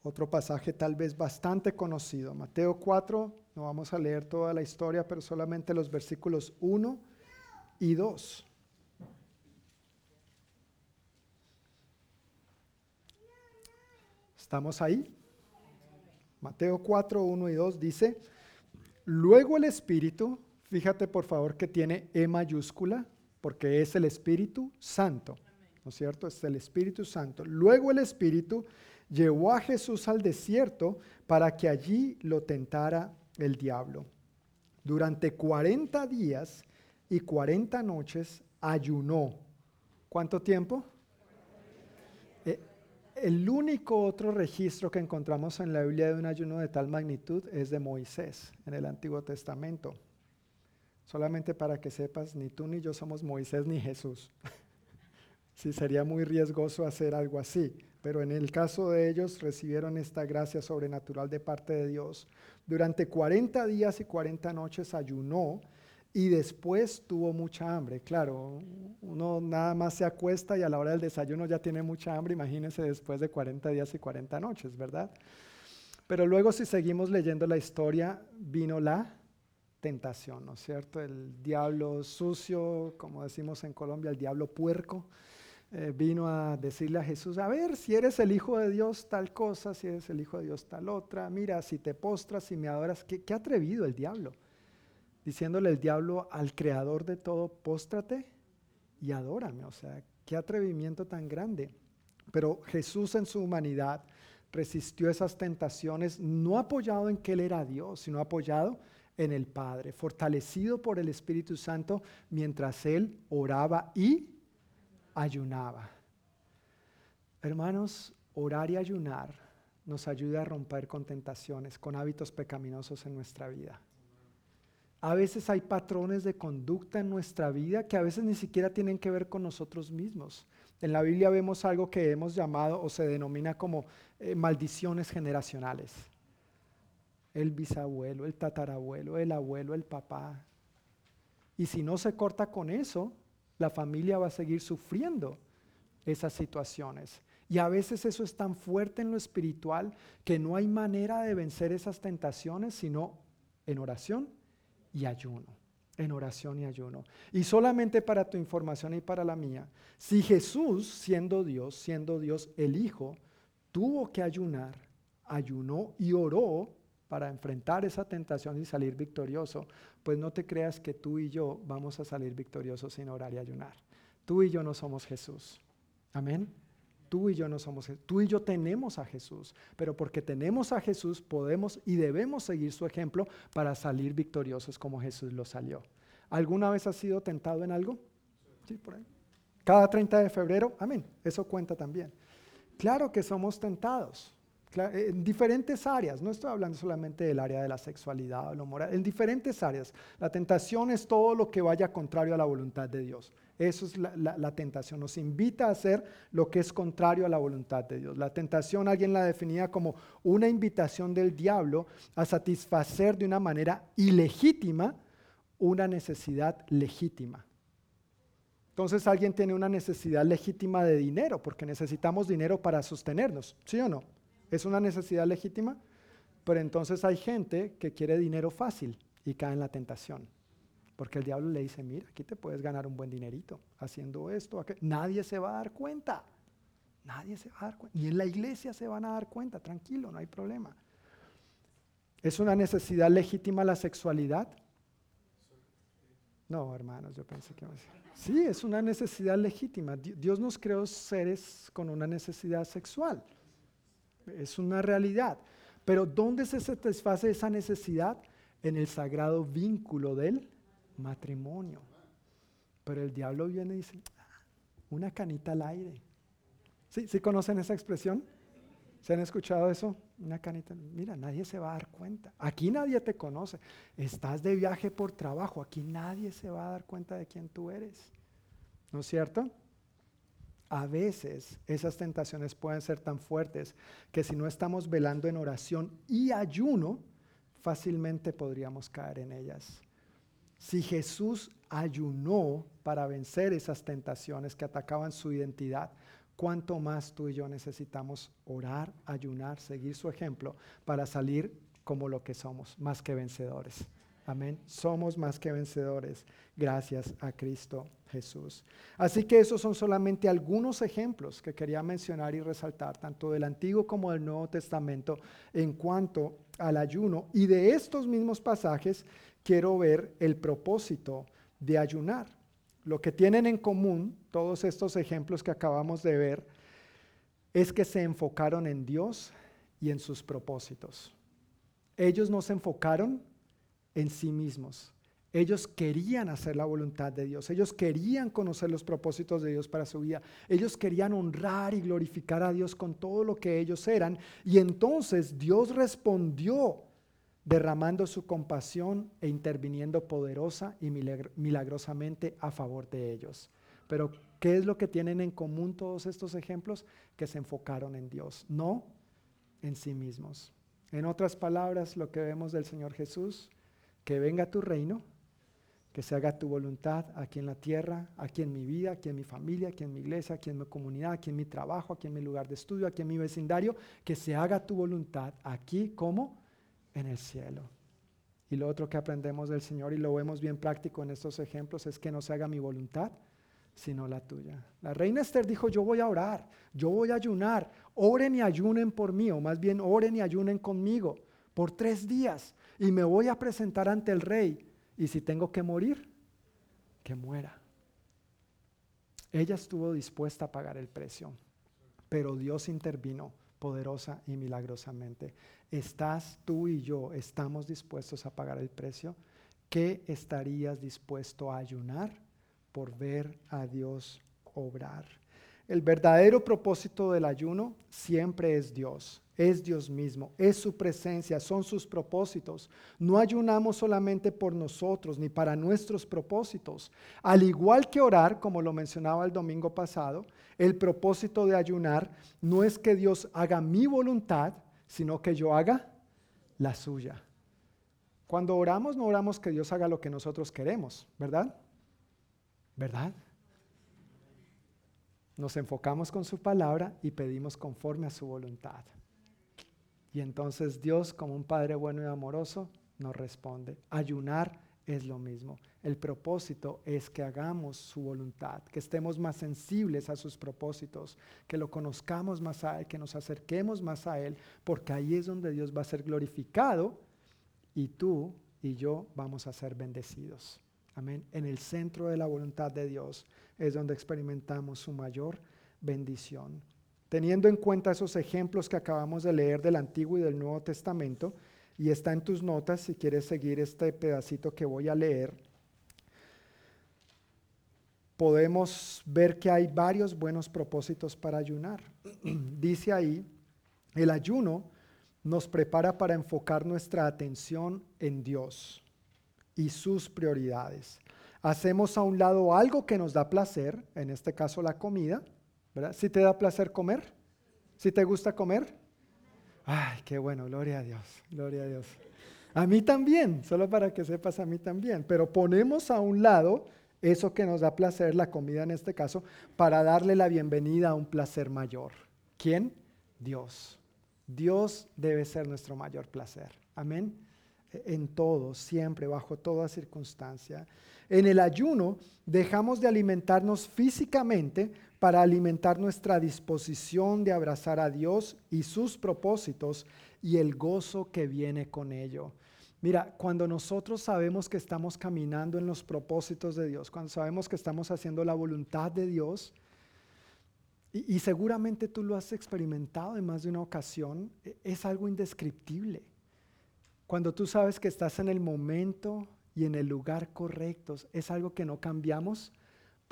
Otro pasaje tal vez bastante conocido. Mateo 4, no vamos a leer toda la historia, pero solamente los versículos 1 y 2. ¿Estamos ahí? Mateo 4, 1 y 2 dice, Luego el Espíritu, fíjate por favor que tiene E mayúscula, porque es el Espíritu Santo, ¿no es cierto? Es el Espíritu Santo. Luego el Espíritu llevó a Jesús al desierto para que allí lo tentara el diablo. Durante 40 días y 40 noches ayunó. ¿Cuánto tiempo? El único otro registro que encontramos en la Biblia de un ayuno de tal magnitud es de Moisés en el Antiguo Testamento. Solamente para que sepas, ni tú ni yo somos Moisés ni Jesús. [LAUGHS] sí, sería muy riesgoso hacer algo así, pero en el caso de ellos recibieron esta gracia sobrenatural de parte de Dios. Durante 40 días y 40 noches ayunó y después tuvo mucha hambre. Claro, uno nada más se acuesta y a la hora del desayuno ya tiene mucha hambre, imagínense después de 40 días y 40 noches, ¿verdad? Pero luego si seguimos leyendo la historia, vino la tentación, ¿no es cierto? El diablo sucio, como decimos en Colombia, el diablo puerco, eh, vino a decirle a Jesús, a ver, si eres el Hijo de Dios tal cosa, si eres el Hijo de Dios tal otra, mira, si te postras, si me adoras, qué, qué atrevido el diablo diciéndole el diablo al creador de todo, póstrate y adórame. O sea, qué atrevimiento tan grande. Pero Jesús en su humanidad resistió esas tentaciones, no apoyado en que Él era Dios, sino apoyado en el Padre, fortalecido por el Espíritu Santo mientras Él oraba y ayunaba. Hermanos, orar y ayunar nos ayuda a romper con tentaciones, con hábitos pecaminosos en nuestra vida. A veces hay patrones de conducta en nuestra vida que a veces ni siquiera tienen que ver con nosotros mismos. En la Biblia vemos algo que hemos llamado o se denomina como eh, maldiciones generacionales. El bisabuelo, el tatarabuelo, el abuelo, el papá. Y si no se corta con eso, la familia va a seguir sufriendo esas situaciones. Y a veces eso es tan fuerte en lo espiritual que no hay manera de vencer esas tentaciones sino en oración y ayuno. En oración y ayuno. Y solamente para tu información y para la mía, si Jesús, siendo Dios, siendo Dios el Hijo, tuvo que ayunar, ayunó y oró para enfrentar esa tentación y salir victorioso, pues no te creas que tú y yo vamos a salir victoriosos sin orar y ayunar. Tú y yo no somos Jesús. Amén. Tú y yo no somos Jesús. Tú y yo tenemos a Jesús, pero porque tenemos a Jesús podemos y debemos seguir su ejemplo para salir victoriosos como Jesús lo salió. ¿Alguna vez has sido tentado en algo? Sí, por ahí. Cada 30 de febrero, amén. Eso cuenta también. Claro que somos tentados en diferentes áreas, no estoy hablando solamente del área de la sexualidad o lo moral, en diferentes áreas. La tentación es todo lo que vaya contrario a la voluntad de Dios. Eso es la, tentación, nos invita a hacer lo que es contrario a la voluntad de Dios. La tentación alguien la definía como una invitación del diablo a satisfacer de una manera ilegítima una necesidad legítima. Entonces alguien tiene una necesidad legítima de dinero, porque necesitamos dinero para sostenernos, ¿sí o no? ¿Es una necesidad legítima? Pero entonces hay gente que quiere dinero fácil y cae en la tentación. Porque el diablo le dice, mira, aquí te puedes ganar un buen dinerito haciendo esto. Nadie se va a dar cuenta. Nadie se va a dar cuenta. Ni en la iglesia se van a dar cuenta. Tranquilo, no hay problema. ¿Es una necesidad legítima la sexualidad? No, hermanos, yo pensé que... Sí, es una necesidad legítima. Dios nos creó seres con una necesidad sexual. Es una realidad. Pero ¿dónde se satisface esa necesidad? En el sagrado vínculo del matrimonio. Pero el diablo viene y dice, ah, una canita al aire. ¿Sí, ¿Sí conocen esa expresión? ¿Se han escuchado eso? Una canita. Mira, nadie se va a dar cuenta. Aquí nadie te conoce. Estás de viaje por trabajo. Aquí nadie se va a dar cuenta de quién tú eres. ¿No es cierto? A veces esas tentaciones pueden ser tan fuertes que si no estamos velando en oración y ayuno, fácilmente podríamos caer en ellas. Si Jesús ayunó para vencer esas tentaciones que atacaban su identidad, cuánto más tú y yo necesitamos orar, ayunar, seguir su ejemplo para salir como lo que somos, más que vencedores. Amén. Somos más que vencedores gracias a Cristo Jesús. Así que esos son solamente algunos ejemplos que quería mencionar y resaltar, tanto del Antiguo como del Nuevo Testamento, en cuanto al ayuno. Y de estos mismos pasajes quiero ver el propósito de ayunar. Lo que tienen en común todos estos ejemplos que acabamos de ver es que se enfocaron en Dios y en sus propósitos. Ellos no se enfocaron en sí mismos. Ellos querían hacer la voluntad de Dios, ellos querían conocer los propósitos de Dios para su vida, ellos querían honrar y glorificar a Dios con todo lo que ellos eran. Y entonces Dios respondió derramando su compasión e interviniendo poderosa y milagrosamente a favor de ellos. Pero, ¿qué es lo que tienen en común todos estos ejemplos? Que se enfocaron en Dios, no en sí mismos. En otras palabras, lo que vemos del Señor Jesús que venga tu reino, que se haga tu voluntad aquí en la tierra, aquí en mi vida, aquí en mi familia, aquí en mi iglesia, aquí en mi comunidad, aquí en mi trabajo, aquí en mi lugar de estudio, aquí en mi vecindario, que se haga tu voluntad aquí como en el cielo. Y lo otro que aprendemos del Señor y lo vemos bien práctico en estos ejemplos es que no se haga mi voluntad, sino la tuya. La reina Esther dijo, yo voy a orar, yo voy a ayunar, oren y ayunen por mí, o más bien oren y ayunen conmigo por tres días y me voy a presentar ante el rey. Y si tengo que morir, que muera. Ella estuvo dispuesta a pagar el precio, pero Dios intervino poderosa y milagrosamente. ¿Estás tú y yo, estamos dispuestos a pagar el precio? ¿Qué estarías dispuesto a ayunar por ver a Dios obrar? El verdadero propósito del ayuno siempre es Dios es Dios mismo, es su presencia, son sus propósitos. No ayunamos solamente por nosotros ni para nuestros propósitos. Al igual que orar, como lo mencionaba el domingo pasado, el propósito de ayunar no es que Dios haga mi voluntad, sino que yo haga la suya. Cuando oramos, no oramos que Dios haga lo que nosotros queremos, ¿verdad? ¿Verdad? nos enfocamos con su palabra y pedimos conforme a su voluntad. Y entonces Dios, como un Padre bueno y amoroso, nos responde. Ayunar es lo mismo. El propósito es que hagamos su voluntad, que estemos más sensibles a sus propósitos, que lo conozcamos más a Él, que nos acerquemos más a Él, porque ahí es donde Dios va a ser glorificado y tú y yo vamos a ser bendecidos. Amén. En el centro de la voluntad de Dios es donde experimentamos su mayor bendición. Teniendo en cuenta esos ejemplos que acabamos de leer del Antiguo y del Nuevo Testamento, y está en tus notas si quieres seguir este pedacito que voy a leer, podemos ver que hay varios buenos propósitos para ayunar. [CLEARS THROAT] Dice ahí, el ayuno nos prepara para enfocar nuestra atención en Dios y sus prioridades. Hacemos a un lado algo que nos da placer, en este caso la comida, ¿verdad? Si te da placer comer, si te gusta comer, ay, qué bueno, gloria a Dios, gloria a Dios. A mí también, solo para que sepas, a mí también, pero ponemos a un lado eso que nos da placer, la comida en este caso, para darle la bienvenida a un placer mayor. ¿Quién? Dios. Dios debe ser nuestro mayor placer. Amén. En todo, siempre, bajo toda circunstancia. En el ayuno dejamos de alimentarnos físicamente para alimentar nuestra disposición de abrazar a Dios y sus propósitos y el gozo que viene con ello. Mira, cuando nosotros sabemos que estamos caminando en los propósitos de Dios, cuando sabemos que estamos haciendo la voluntad de Dios, y, seguramente tú lo has experimentado en más de una ocasión, e, es algo indescriptible. Cuando tú sabes que estás en el momento y en el lugar correcto, es algo que no cambiamos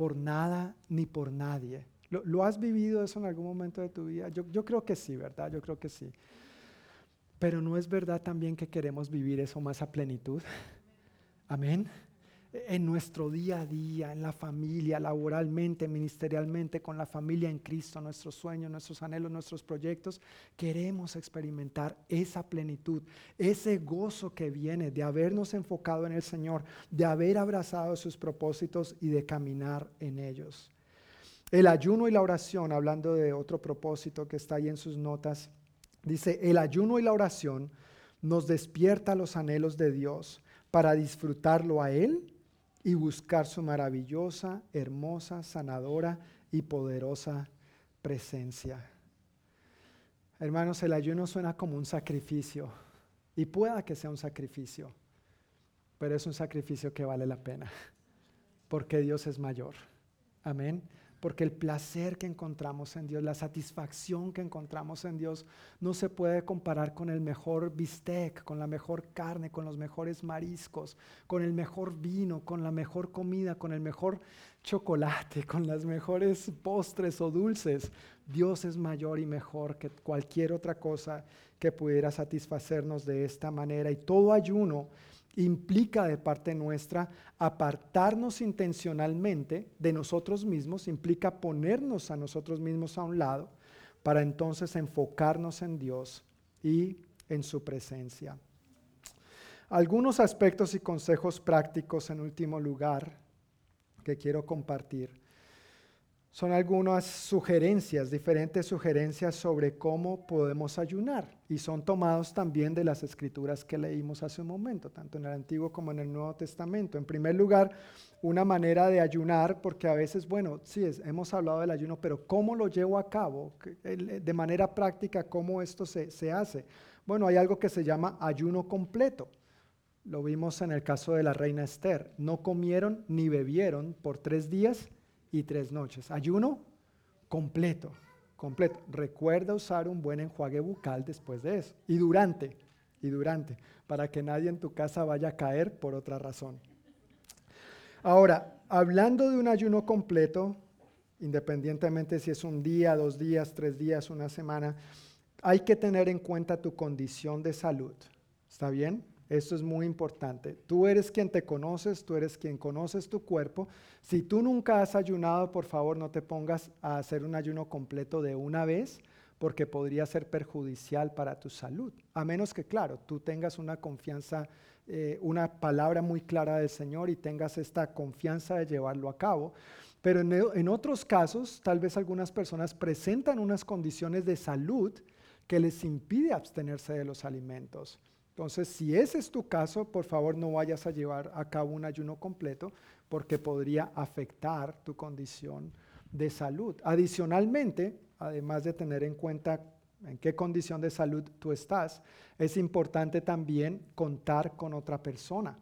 por nada ni por nadie. ¿Lo, has vivido eso en algún momento de tu vida? Yo, creo que sí, ¿verdad? Yo creo que sí. Pero no es verdad también que queremos vivir eso más a plenitud. Amén en nuestro día a día, en la familia, laboralmente, ministerialmente, con la familia en Cristo, nuestros sueños, nuestros anhelos, nuestros proyectos, queremos experimentar esa plenitud, ese gozo que viene de habernos enfocado en el Señor, de haber abrazado sus propósitos y de caminar en ellos. El ayuno y la oración, hablando de otro propósito que está ahí en sus notas, dice, el ayuno y la oración nos despierta los anhelos de Dios para disfrutarlo a Él y buscar su maravillosa, hermosa, sanadora y poderosa presencia. Hermanos, el ayuno suena como un sacrificio y pueda que sea un sacrificio, pero es un sacrificio que vale la pena, porque Dios es mayor. Amén porque el placer que encontramos en Dios, la satisfacción que encontramos en Dios, no se puede comparar con el mejor bistec, con la mejor carne, con los mejores mariscos, con el mejor vino, con la mejor comida, con el mejor chocolate, [LAUGHS] con las mejores postres o dulces. Dios es mayor y mejor que cualquier otra cosa que pudiera satisfacernos de esta manera. Y todo ayuno implica de parte nuestra apartarnos intencionalmente de nosotros mismos, implica ponernos a nosotros mismos a un lado para entonces enfocarnos en Dios y en su presencia. Algunos aspectos y consejos prácticos en último lugar que quiero compartir son algunas sugerencias, diferentes sugerencias sobre cómo podemos ayunar y son tomados también de las escrituras que leímos hace un momento, tanto en el Antiguo como en el Nuevo Testamento. En primer lugar, una manera de ayunar, porque a veces, bueno, sí, hemos hablado del ayuno, pero ¿cómo lo llevo a cabo? De manera práctica, ¿cómo esto se, se hace? Bueno, hay algo que se llama ayuno completo. Lo vimos en el caso de la reina Esther. No comieron ni bebieron por tres días y tres noches. Ayuno completo, completo. Recuerda usar un buen enjuague bucal después de eso. Y durante, y durante, para que nadie en tu casa vaya a caer por otra razón. Ahora, hablando de un ayuno completo, independientemente si es un día, dos días, tres días, una semana, hay que tener en cuenta tu condición de salud. ¿Está bien? Esto es muy importante. Tú eres quien te conoces, tú eres quien conoces tu cuerpo. Si tú nunca has ayunado, por favor no te pongas a hacer un ayuno completo de una vez porque podría ser perjudicial para tu salud. A menos que, claro, tú tengas una confianza, eh, una palabra muy clara del Señor y tengas esta confianza de llevarlo a cabo. Pero en, en otros casos, tal vez algunas personas presentan unas condiciones de salud que les impide abstenerse de los alimentos. Entonces, si ese es tu caso, por favor no vayas a llevar a cabo un ayuno completo porque podría afectar tu condición de salud. Adicionalmente, además de tener en cuenta en qué condición de salud tú estás, es importante también contar con otra persona.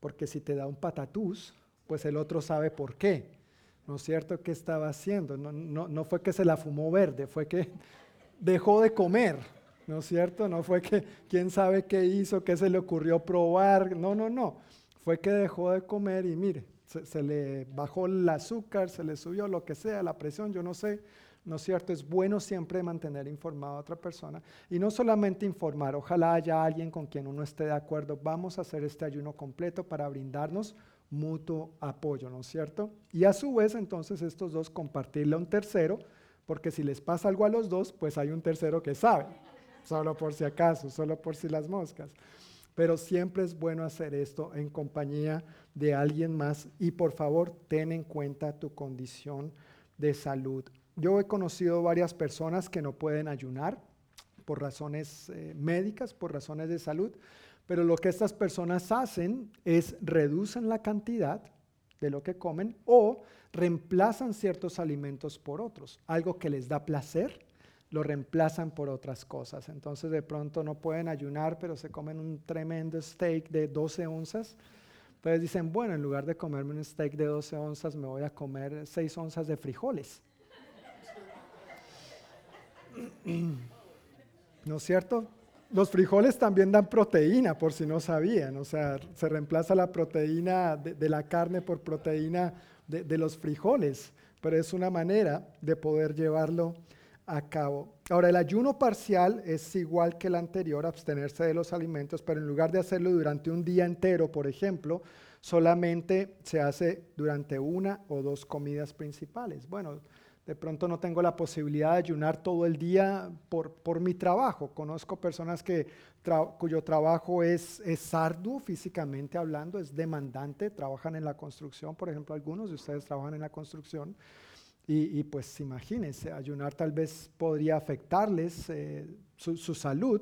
Porque si te da un patatús, pues el otro sabe por qué. ¿No es cierto? ¿Qué estaba haciendo? No, no, no fue que se la fumó verde, fue que [LAUGHS] dejó de comer. ¿No es cierto? No fue que quién sabe qué hizo, qué se le ocurrió probar. No, no, no. Fue que dejó de comer y mire, se, le bajó el azúcar, se le subió lo que sea, la presión, yo no sé ¿no es cierto? Es bueno siempre mantener informado a otra persona y no solamente informar, ojalá haya alguien con quien uno esté de acuerdo, vamos a hacer este ayuno completo para brindarnos mutuo apoyo, ¿no es cierto? Y a su vez entonces estos dos compartirle a un tercero, porque si les pasa algo a los dos, pues hay un tercero que sabe, solo por si acaso, solo por si las moscas. Pero siempre es bueno hacer esto en compañía de alguien más y por favor ten en cuenta tu condición de salud yo he conocido varias personas que no pueden ayunar por razones eh, médicas, por razones de salud, pero lo que estas personas hacen es reducen la cantidad de lo que comen o reemplazan ciertos alimentos por otros. Algo que les da placer, lo reemplazan por otras cosas. Entonces de pronto no pueden ayunar, pero se comen un tremendo steak de 12 onzas. Entonces dicen, bueno, en lugar de comerme un steak de 12 onzas, me voy a comer 6 onzas de frijoles. [CLEARS THROAT] ¿No es cierto? Los frijoles también dan proteína, por si no sabían. O sea, se reemplaza la proteína de, la carne por proteína de, de, los frijoles. Pero es una manera de poder llevarlo a cabo. Ahora, el ayuno parcial es igual que el anterior, abstenerse de los alimentos, pero en lugar de hacerlo durante un día entero, por ejemplo, solamente se hace durante una o dos comidas principales. Bueno, de pronto no tengo la posibilidad de ayunar todo el día por, por mi trabajo. Conozco personas que cuyo trabajo es, es arduo físicamente hablando, es demandante, trabajan en la construcción, por ejemplo, algunos de ustedes trabajan en la construcción. Y, pues imagínense, ayunar tal vez podría afectarles eh, su, su salud,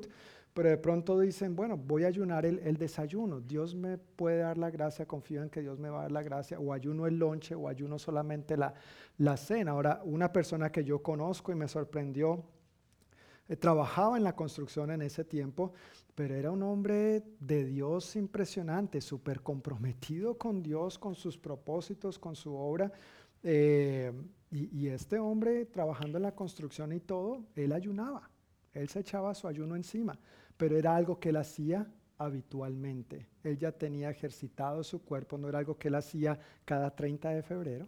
pero de pronto dicen, bueno, voy a ayunar el, desayuno, Dios me puede dar la gracia, confío en que Dios me va a dar la gracia, o ayuno el lonche, o ayuno solamente la, la cena. Ahora, una persona que yo conozco y me sorprendió, eh, trabajaba en la construcción en ese tiempo, pero era un hombre de Dios impresionante, súper comprometido con Dios, con sus propósitos, con su obra. Eh, y, este hombre trabajando en la construcción y todo, él ayunaba. Él se echaba su ayuno encima, pero era algo que él hacía habitualmente. Él ya tenía ejercitado su cuerpo, no era algo que él hacía cada 30 de febrero,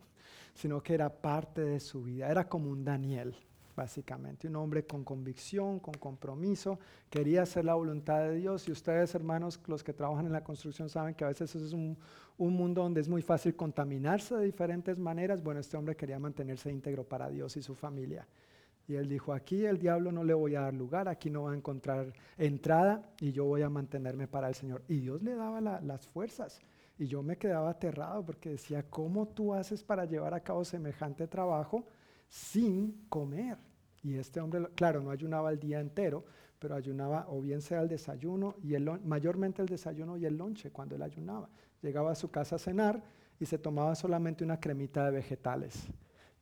sino que era parte de su vida. Era como un Daniel, básicamente, un hombre con convicción, con compromiso, quería hacer la voluntad de Dios. Y ustedes, hermanos, los que trabajan en la construcción, saben que a veces es un, un mundo donde es muy fácil contaminarse de diferentes maneras. Bueno, este hombre quería mantenerse íntegro para Dios y su familia. Y él dijo, aquí el diablo no le voy a dar lugar, aquí no va a encontrar entrada y yo voy a mantenerme para el Señor. Y Dios le daba las fuerzas. Y yo me quedaba aterrado porque decía, ¿cómo tú haces para llevar a cabo semejante trabajo sin comer? Y este hombre, claro, no ayunaba el día entero, pero ayunaba o bien sea el desayuno y el mayormente el desayuno y el lonche cuando él ayunaba. Llegaba a su casa a cenar y se tomaba solamente una cremita de vegetales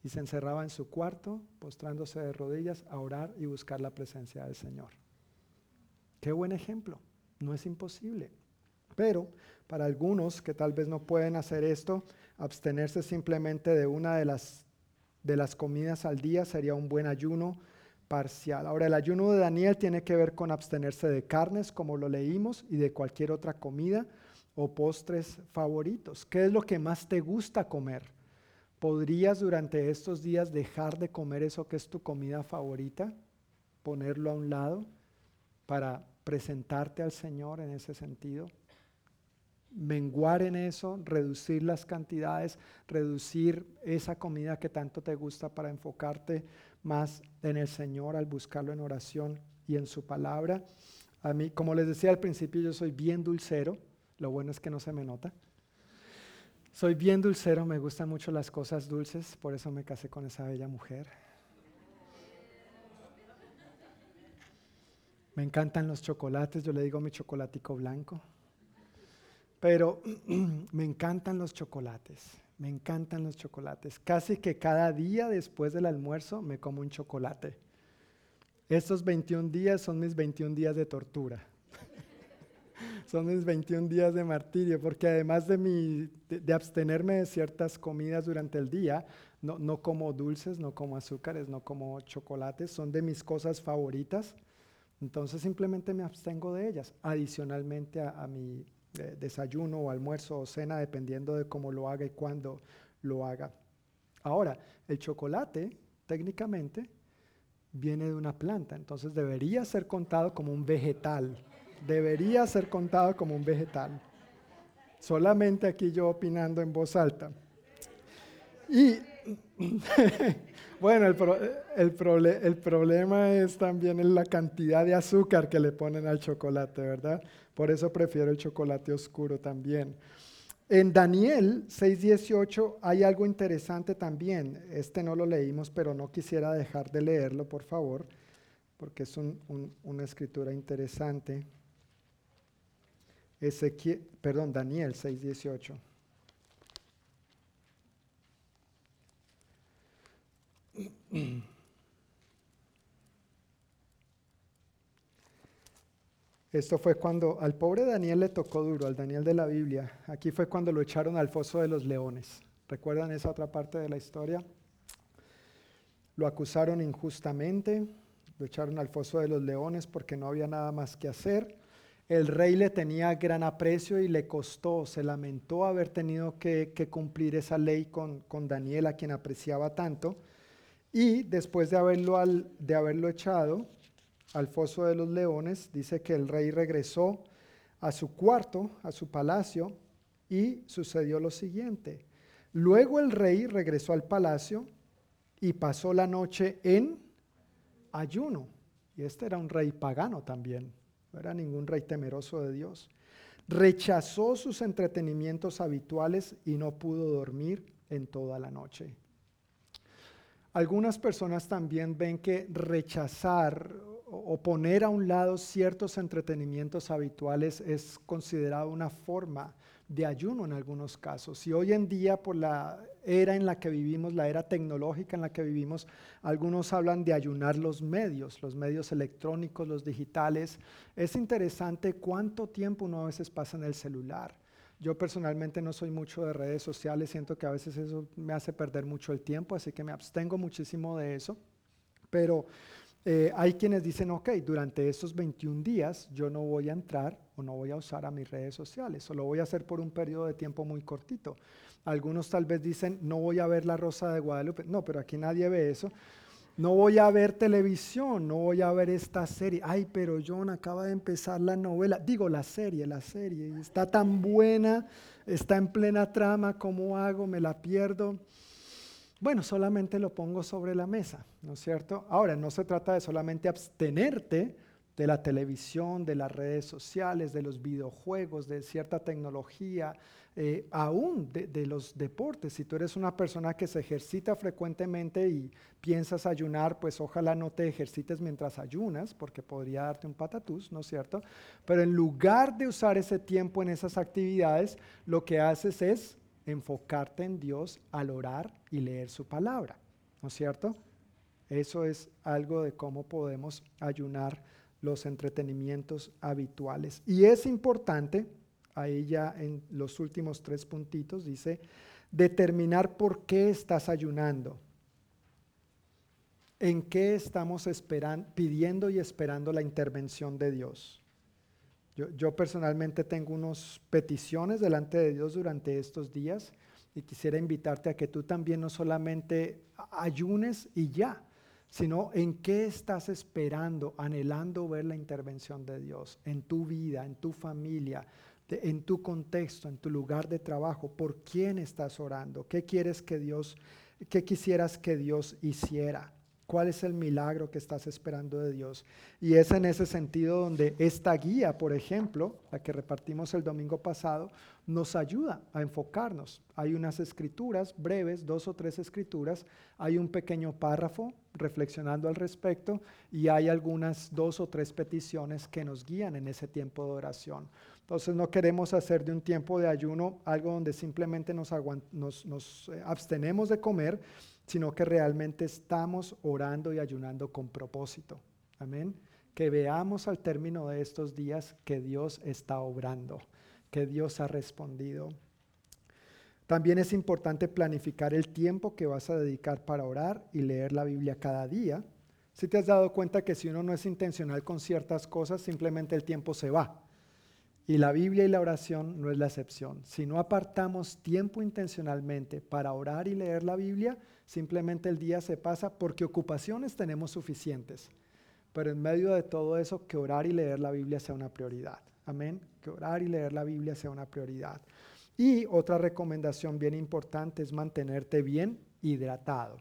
y se encerraba en su cuarto, postrándose de rodillas a orar y buscar la presencia del Señor. Qué buen ejemplo, no es imposible. Pero para algunos que tal vez no pueden hacer esto, abstenerse simplemente de una de las, de las comidas al día sería un buen ayuno parcial. Ahora, el ayuno de Daniel tiene que ver con abstenerse de carnes, como lo leímos, y de cualquier otra comida o postres favoritos. ¿Qué es lo que más te gusta comer? ¿Podrías durante estos días dejar de comer eso que es tu comida favorita? Ponerlo a un lado para presentarte al Señor en ese sentido. Menguar en eso, reducir las cantidades, reducir esa comida que tanto te gusta para enfocarte más en el Señor al buscarlo en oración y en su palabra. A mí, como les decía al principio, yo soy bien dulcero, lo bueno es que no se me nota. Soy bien dulcero, me gustan mucho las cosas dulces, por eso me casé con esa bella mujer. Me encantan los chocolates, yo le digo mi chocolatico blanco. Pero [CLEARS THROAT] me encantan los chocolates, me encantan los chocolates. Casi que cada día después del almuerzo me como un chocolate. Estos 21 días son mis 21 días de tortura. [LAUGHS] son mis 21 días de martirio, porque además de, mi, de, abstenerme de ciertas comidas durante el día, no, no, como dulces, no como azúcares, no como chocolates, son de mis cosas favoritas. Entonces simplemente me abstengo de ellas, adicionalmente a, mi desayuno o almuerzo o cena, dependiendo de cómo lo haga y cuándo lo haga. Ahora, el chocolate técnicamente viene de una planta, entonces debería ser contado como un vegetal debería ser contado como un vegetal. Solamente aquí yo opinando en voz alta. Y [LAUGHS] bueno, el, el, problema es también la cantidad de azúcar que le ponen al chocolate, ¿verdad? Por eso prefiero el chocolate oscuro también. En Daniel 6:18 hay algo interesante también. Este no lo leímos, pero no quisiera dejar de leerlo, por favor, porque es una escritura interesante. Ezequiel, perdón, Daniel 6:18. Esto fue cuando al pobre Daniel le tocó duro, al Daniel de la Biblia. Aquí fue cuando lo echaron al foso de los leones. ¿Recuerdan esa otra parte de la historia? Lo acusaron injustamente, lo echaron al foso de los leones porque no había nada más que hacer. El rey le tenía gran aprecio y le costó, se lamentó haber tenido que, cumplir esa ley con, Daniel, a quien apreciaba tanto. Y después de haberlo, de haberlo echado al foso de los leones, dice que el rey regresó a su cuarto, a su palacio, y sucedió lo siguiente. Luego el rey regresó al palacio y pasó la noche en ayuno. Y este era un rey pagano también no era ningún rey temeroso de Dios. Rechazó sus entretenimientos habituales y no pudo dormir en toda la noche. Algunas personas también ven que rechazar o poner a un lado ciertos entretenimientos habituales es considerado una forma de ayuno en algunos casos. Y hoy en día, por la era en la que vivimos, la era tecnológica en la que vivimos, algunos hablan de ayunar los medios, los medios electrónicos, los digitales. Es interesante cuánto tiempo uno a veces pasa en el celular. Yo personalmente no soy mucho de redes sociales, siento que a veces eso me hace perder mucho el tiempo, así que me abstengo muchísimo de eso. Pero eh, hay quienes dicen, ok, durante estos 21 días yo no voy a entrar o no voy a usar a mis redes sociales, o lo voy a hacer por un periodo de tiempo muy cortito. Algunos tal vez dicen, no voy a ver la Rosa de Guadalupe. No, pero aquí nadie ve eso. No voy a ver televisión, no voy a ver esta serie. Ay, pero John acaba de empezar la novela. Digo, la serie, la serie. Está tan buena, está en plena trama, ¿cómo hago? Me la pierdo. Bueno, solamente lo pongo sobre la mesa, ¿no es cierto? Ahora, no se trata de solamente abstenerte de la televisión, de las redes sociales, de los videojuegos, de cierta tecnología, eh, aún de, de, los deportes. Si tú eres una persona que se ejercita frecuentemente y piensas ayunar, pues ojalá no te ejercites mientras ayunas, porque podría darte un patatús, ¿no es cierto? Pero en lugar de usar ese tiempo en esas actividades, lo que haces es enfocarte en Dios al orar y leer su palabra, ¿no es cierto? Eso es algo de cómo podemos ayunar los entretenimientos habituales. Y es importante, ahí ya en los últimos tres puntitos dice, determinar por qué estás ayunando. ¿En qué estamos pidiendo y esperando la intervención de Dios? Yo, personalmente tengo unas peticiones delante de Dios durante estos días y quisiera invitarte a que tú también no solamente ayunes y ya, sino en qué estás esperando, anhelando ver la intervención de Dios en tu vida, en tu familia, en tu contexto, en tu lugar de trabajo, por quién estás orando, qué quieres que Dios, qué quisieras que Dios hiciera. ¿Cuál es el milagro que estás esperando de Dios? Y es en ese sentido donde esta guía, por ejemplo, la que repartimos el domingo pasado, nos ayuda a enfocarnos. Hay unas escrituras breves, dos o tres escrituras, hay un pequeño párrafo reflexionando al respecto y hay algunas dos o tres peticiones que nos guían en ese tiempo de oración. Entonces no queremos hacer de un tiempo de ayuno algo donde simplemente nos, nos eh, abstenemos de comer, sino que realmente estamos orando y ayunando con propósito. Amén. Que veamos al término de estos días que Dios está obrando, que Dios ha respondido. También es importante planificar el tiempo que vas a dedicar para orar y leer la Biblia cada día. Si te has dado cuenta que si uno no es intencional con ciertas cosas, simplemente el tiempo se va. Y la Biblia y la oración no es la excepción. Si no apartamos tiempo intencionalmente para orar y leer la Biblia, simplemente el día se pasa porque ocupaciones tenemos suficientes. Pero en medio de todo eso, que orar y leer la Biblia sea una prioridad. Amén. Que orar y leer la Biblia sea una prioridad. Y otra recomendación bien importante es mantenerte bien hidratado.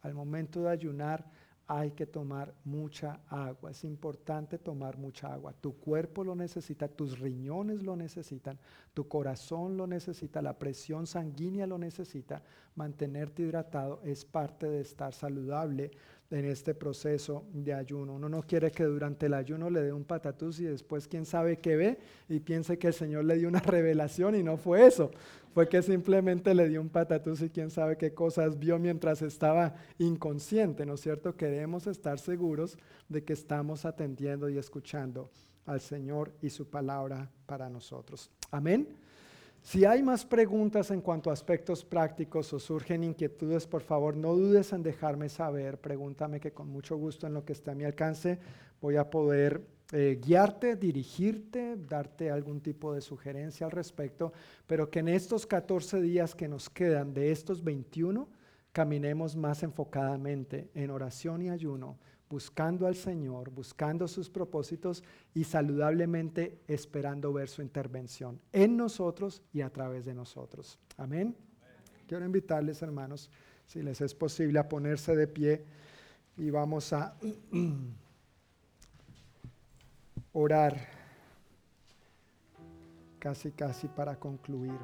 Al momento de ayunar, hay que tomar mucha agua. Es importante tomar mucha agua. Tu cuerpo lo necesita, tus riñones lo necesitan, tu corazón lo necesita, la presión sanguínea lo necesita. Mantenerte hidratado es parte de estar saludable en este proceso de ayuno. Uno no quiere que durante el ayuno le dé un patatús y después quién sabe qué ve y piense que el Señor le dio una [LAUGHS] revelación y no fue eso. Fue que simplemente le dio un patatús y quién sabe qué cosas vio mientras estaba inconsciente, ¿no es cierto? Queremos estar seguros de que estamos atendiendo y escuchando al Señor y su palabra para nosotros. Amén. Si hay más preguntas en cuanto a aspectos prácticos o surgen inquietudes, por favor no dudes en dejarme saber. Pregúntame que con mucho gusto en lo que esté a mi alcance voy a poder eh, guiarte, dirigirte, darte algún tipo de sugerencia al respecto, pero que en estos 14 días que nos quedan de estos 21 caminemos más enfocadamente en oración y ayuno buscando al Señor, buscando sus propósitos y saludablemente esperando ver su intervención en nosotros y a través de nosotros. Amén. Quiero invitarles, hermanos, si les es posible, a ponerse de pie y vamos a [CLEARS THROAT] orar casi, casi para concluir.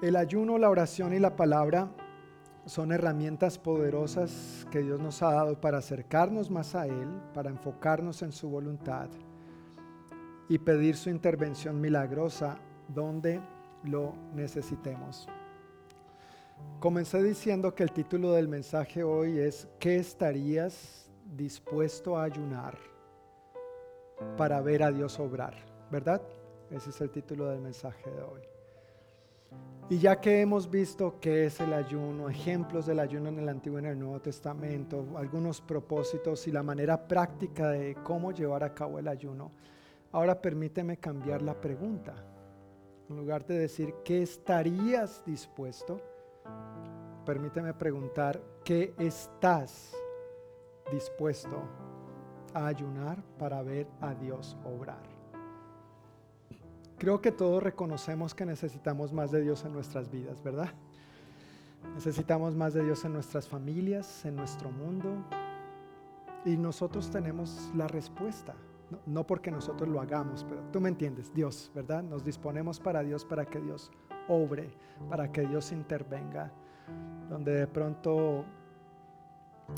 El ayuno, la oración y la palabra son herramientas poderosas que Dios nos ha dado para acercarnos más a Él, para enfocarnos en su voluntad y pedir su intervención milagrosa donde lo necesitemos. Comencé diciendo que el título del mensaje hoy es ¿qué estarías dispuesto a ayunar para ver a Dios obrar? ¿Verdad? Ese es el título del mensaje de hoy. Y ya que hemos visto qué es el ayuno, ejemplos del ayuno en el Antiguo y en el Nuevo Testamento, algunos propósitos y la manera práctica de cómo llevar a cabo el ayuno, ahora permíteme cambiar la pregunta. En lugar de decir, ¿qué estarías dispuesto? Permíteme preguntar, ¿qué estás dispuesto a ayunar para ver a Dios obrar? Creo que todos reconocemos que necesitamos más de Dios en nuestras vidas, ¿verdad? Necesitamos más de Dios en nuestras familias, en nuestro mundo. Y nosotros tenemos la respuesta. No, porque nosotros lo hagamos, pero tú me entiendes, Dios, ¿verdad? Nos disponemos para Dios, para que Dios obre, para que Dios intervenga. Donde de pronto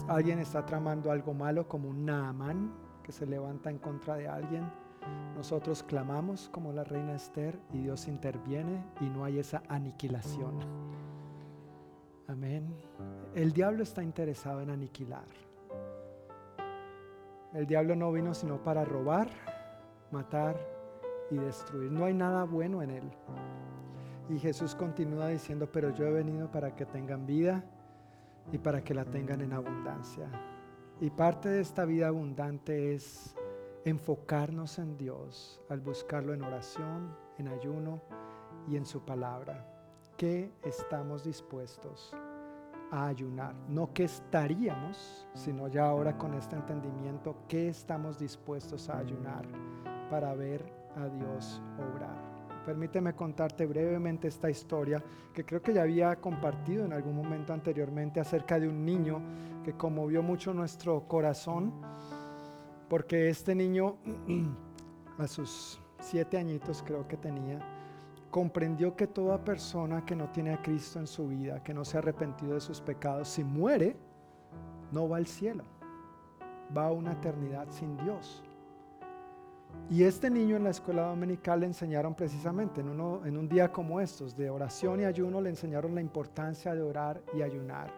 alguien está tramando algo malo como un Naamán que se levanta en contra de alguien nosotros clamamos como la reina Esther y Dios interviene y no hay esa aniquilación. Amén. El diablo está interesado en aniquilar. El diablo no vino sino para robar, matar y destruir. No hay nada bueno en él. Y Jesús continúa diciendo, pero yo he venido para que tengan vida y para que la tengan en abundancia. Y parte de esta vida abundante es enfocarnos en Dios al buscarlo en oración, en ayuno y en su palabra. ¿Qué estamos dispuestos a ayunar. No que estaríamos, sino ya ahora con este entendimiento, que estamos dispuestos a ayunar para ver a Dios obrar. Permíteme contarte brevemente esta historia que creo que ya había compartido en algún momento anteriormente acerca de un niño que conmovió mucho nuestro corazón, porque este niño [CLEARS THROAT] a sus siete añitos creo que tenía, comprendió que toda persona que no tiene a Cristo en su vida, que no se ha arrepentido de sus pecados, si muere, no va al cielo, va a una eternidad sin Dios. Y este niño en la escuela dominical le enseñaron precisamente, en, un día como estos, de oración y ayuno, le enseñaron la importancia de orar y ayunar.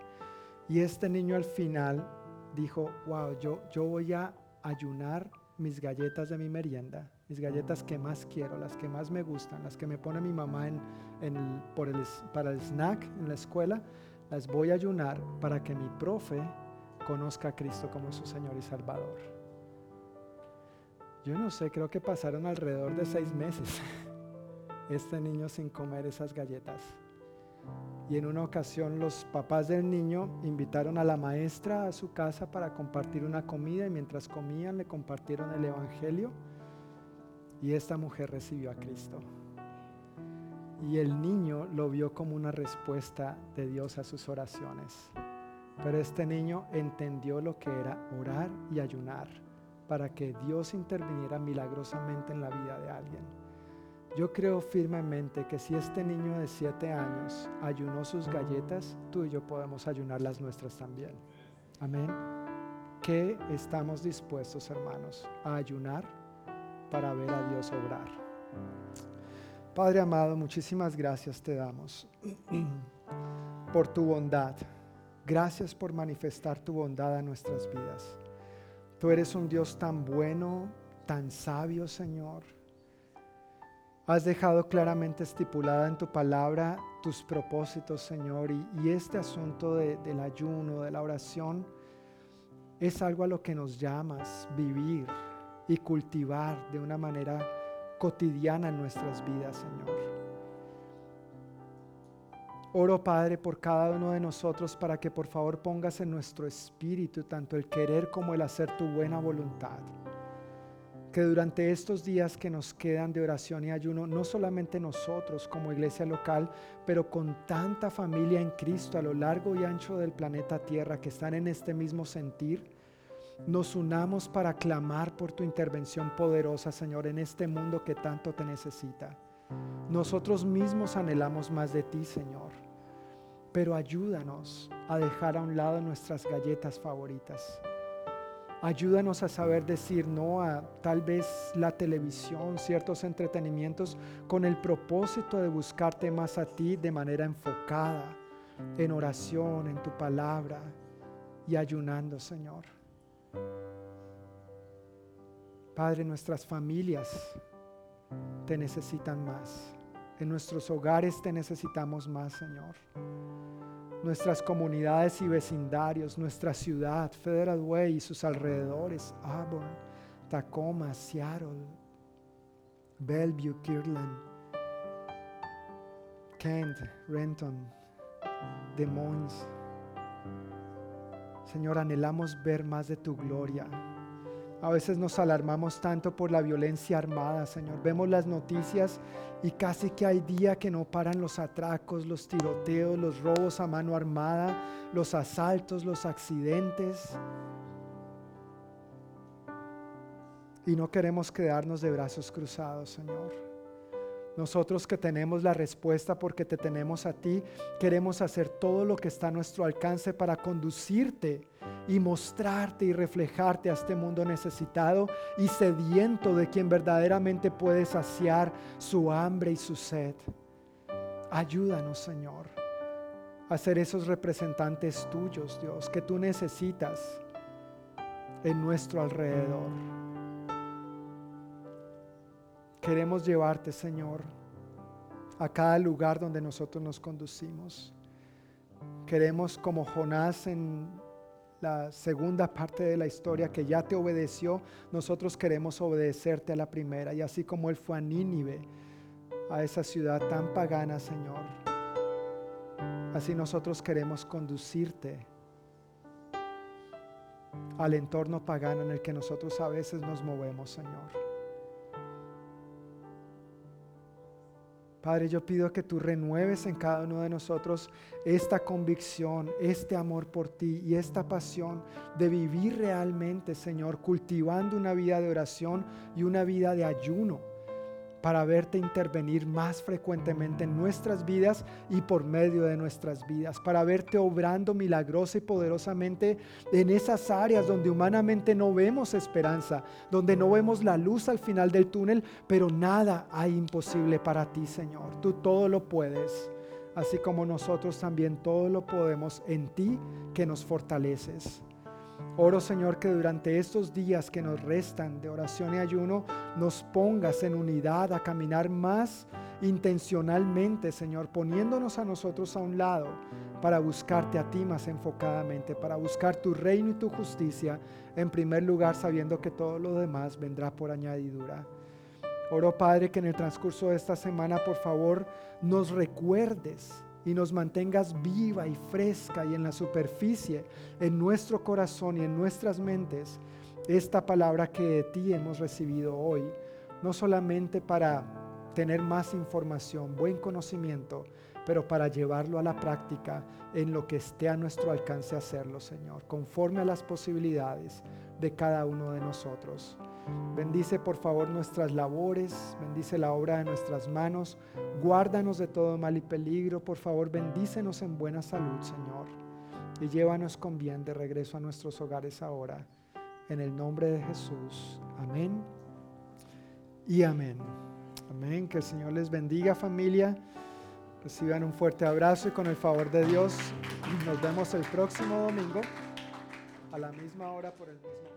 Y este niño al final dijo, wow, yo voy a ayunar mis galletas de mi merienda, mis galletas que más quiero, las que más me gustan, las que me pone mi mamá en, por el, para el snack en la escuela, las voy a ayunar para que mi profe conozca a Cristo como su Señor y Salvador. Yo no sé, creo que pasaron alrededor de seis meses [LAUGHS] este niño sin comer esas galletas. Y en una ocasión los papás del niño invitaron a la maestra a su casa para compartir una comida y mientras comían le compartieron el Evangelio y esta mujer recibió a Cristo. Y el niño lo vio como una respuesta de Dios a sus oraciones. Pero este niño entendió lo que era orar y ayunar para que Dios interviniera milagrosamente en la vida de alguien. Yo creo firmemente que si este niño de siete años ayunó sus galletas, tú y yo podemos ayunar las nuestras también. Amén. ¿Qué estamos dispuestos, hermanos, a ayunar para ver a Dios obrar? Padre amado, muchísimas gracias te damos [CLEARS THROAT] por tu bondad. Gracias por manifestar tu bondad a nuestras vidas. Tú eres un Dios tan bueno, tan sabio, Señor. Has dejado claramente estipulada en tu palabra tus propósitos, Señor, y, este asunto del ayuno, de la oración, es algo a lo que nos llamas vivir y cultivar de una manera cotidiana nuestras vidas, Señor. Oro, Padre, por cada uno de nosotros para que por favor pongas en nuestro espíritu tanto el querer como el hacer tu buena voluntad. Que durante estos días que nos quedan de oración y ayuno, no solamente nosotros como iglesia local, pero con tanta familia en Cristo a lo largo y ancho del planeta Tierra que están en este mismo sentir, nos unamos para clamar por tu intervención poderosa, Señor, en este mundo que tanto te necesita. Nosotros mismos anhelamos más de ti, Señor pero ayúdanos a dejar a un lado nuestras galletas favoritas. Ayúdanos a saber decir no a tal vez la televisión, ciertos entretenimientos, con el propósito de buscarte más a ti de manera enfocada, en oración, en tu palabra y ayunando, Señor. Padre, nuestras familias te necesitan más. En nuestros hogares te necesitamos más, Señor. Nuestras comunidades y vecindarios, nuestra ciudad, Federal Way y sus alrededores, Auburn, Tacoma, Seattle, Bellevue, Kirtland, Kent, Renton, Des Moines. Señor, anhelamos ver más de tu gloria. A veces nos alarmamos tanto por la violencia armada, Señor. Vemos las noticias y casi que hay día que no paran los atracos, los tiroteos, los robos a mano armada, los asaltos, los accidentes. Y no queremos quedarnos de brazos cruzados, Señor. Nosotros que tenemos la respuesta porque te tenemos a ti, queremos hacer todo lo que está a nuestro alcance para conducirte y mostrarte y reflejarte a este mundo necesitado y sediento de quien verdaderamente puede saciar su hambre y su sed. Ayúdanos, Señor, a ser esos representantes tuyos, Dios, que tú necesitas en nuestro alrededor. Queremos llevarte, Señor, a cada lugar donde nosotros nos conducimos. Queremos, como Jonás en la segunda parte de la historia que ya te obedeció, nosotros queremos obedecerte a la primera. Y así como él fue a Nínive, a esa ciudad tan pagana, Señor, Así nosotros queremos conducirte al entorno pagano en el que nosotros a veces nos movemos, Señor. Padre, yo pido que tú renueves en cada uno de nosotros esta convicción, este amor por ti y esta pasión de vivir realmente, Señor, cultivando una vida de oración y una vida de ayuno para verte intervenir más frecuentemente en nuestras vidas y por medio de nuestras vidas, para verte obrando milagrosa y poderosamente en esas áreas donde humanamente no vemos esperanza, donde no vemos la luz al final del túnel, pero nada hay imposible para ti, Señor. Tú todo lo puedes, así como nosotros también todo lo podemos en ti que nos fortaleces. Oro Señor que durante estos días que nos restan de oración y ayuno nos pongas en unidad a caminar más intencionalmente, Señor, poniéndonos a nosotros a un lado para buscarte a ti más enfocadamente, para buscar tu reino y tu justicia en primer lugar, sabiendo que todo lo demás vendrá por añadidura. Oro Padre que en el transcurso de esta semana, por favor, nos recuerdes y nos mantengas viva y fresca y en la superficie, en nuestro corazón y en nuestras mentes, esta palabra que de ti hemos recibido hoy, no solamente para tener más información, buen conocimiento, pero para llevarlo a la práctica en lo que esté a nuestro alcance hacerlo, Señor, conforme a las posibilidades de cada uno de nosotros. Bendice por favor nuestras labores, bendice la obra de nuestras manos, guárdanos de todo mal y peligro, por favor bendícenos en buena salud, Señor, y llévanos con bien de regreso a nuestros hogares ahora, en el nombre de Jesús. Amén y amén. Amén, que el Señor les bendiga familia, reciban un fuerte abrazo y con el favor de Dios nos vemos el próximo domingo a la misma hora por el mismo.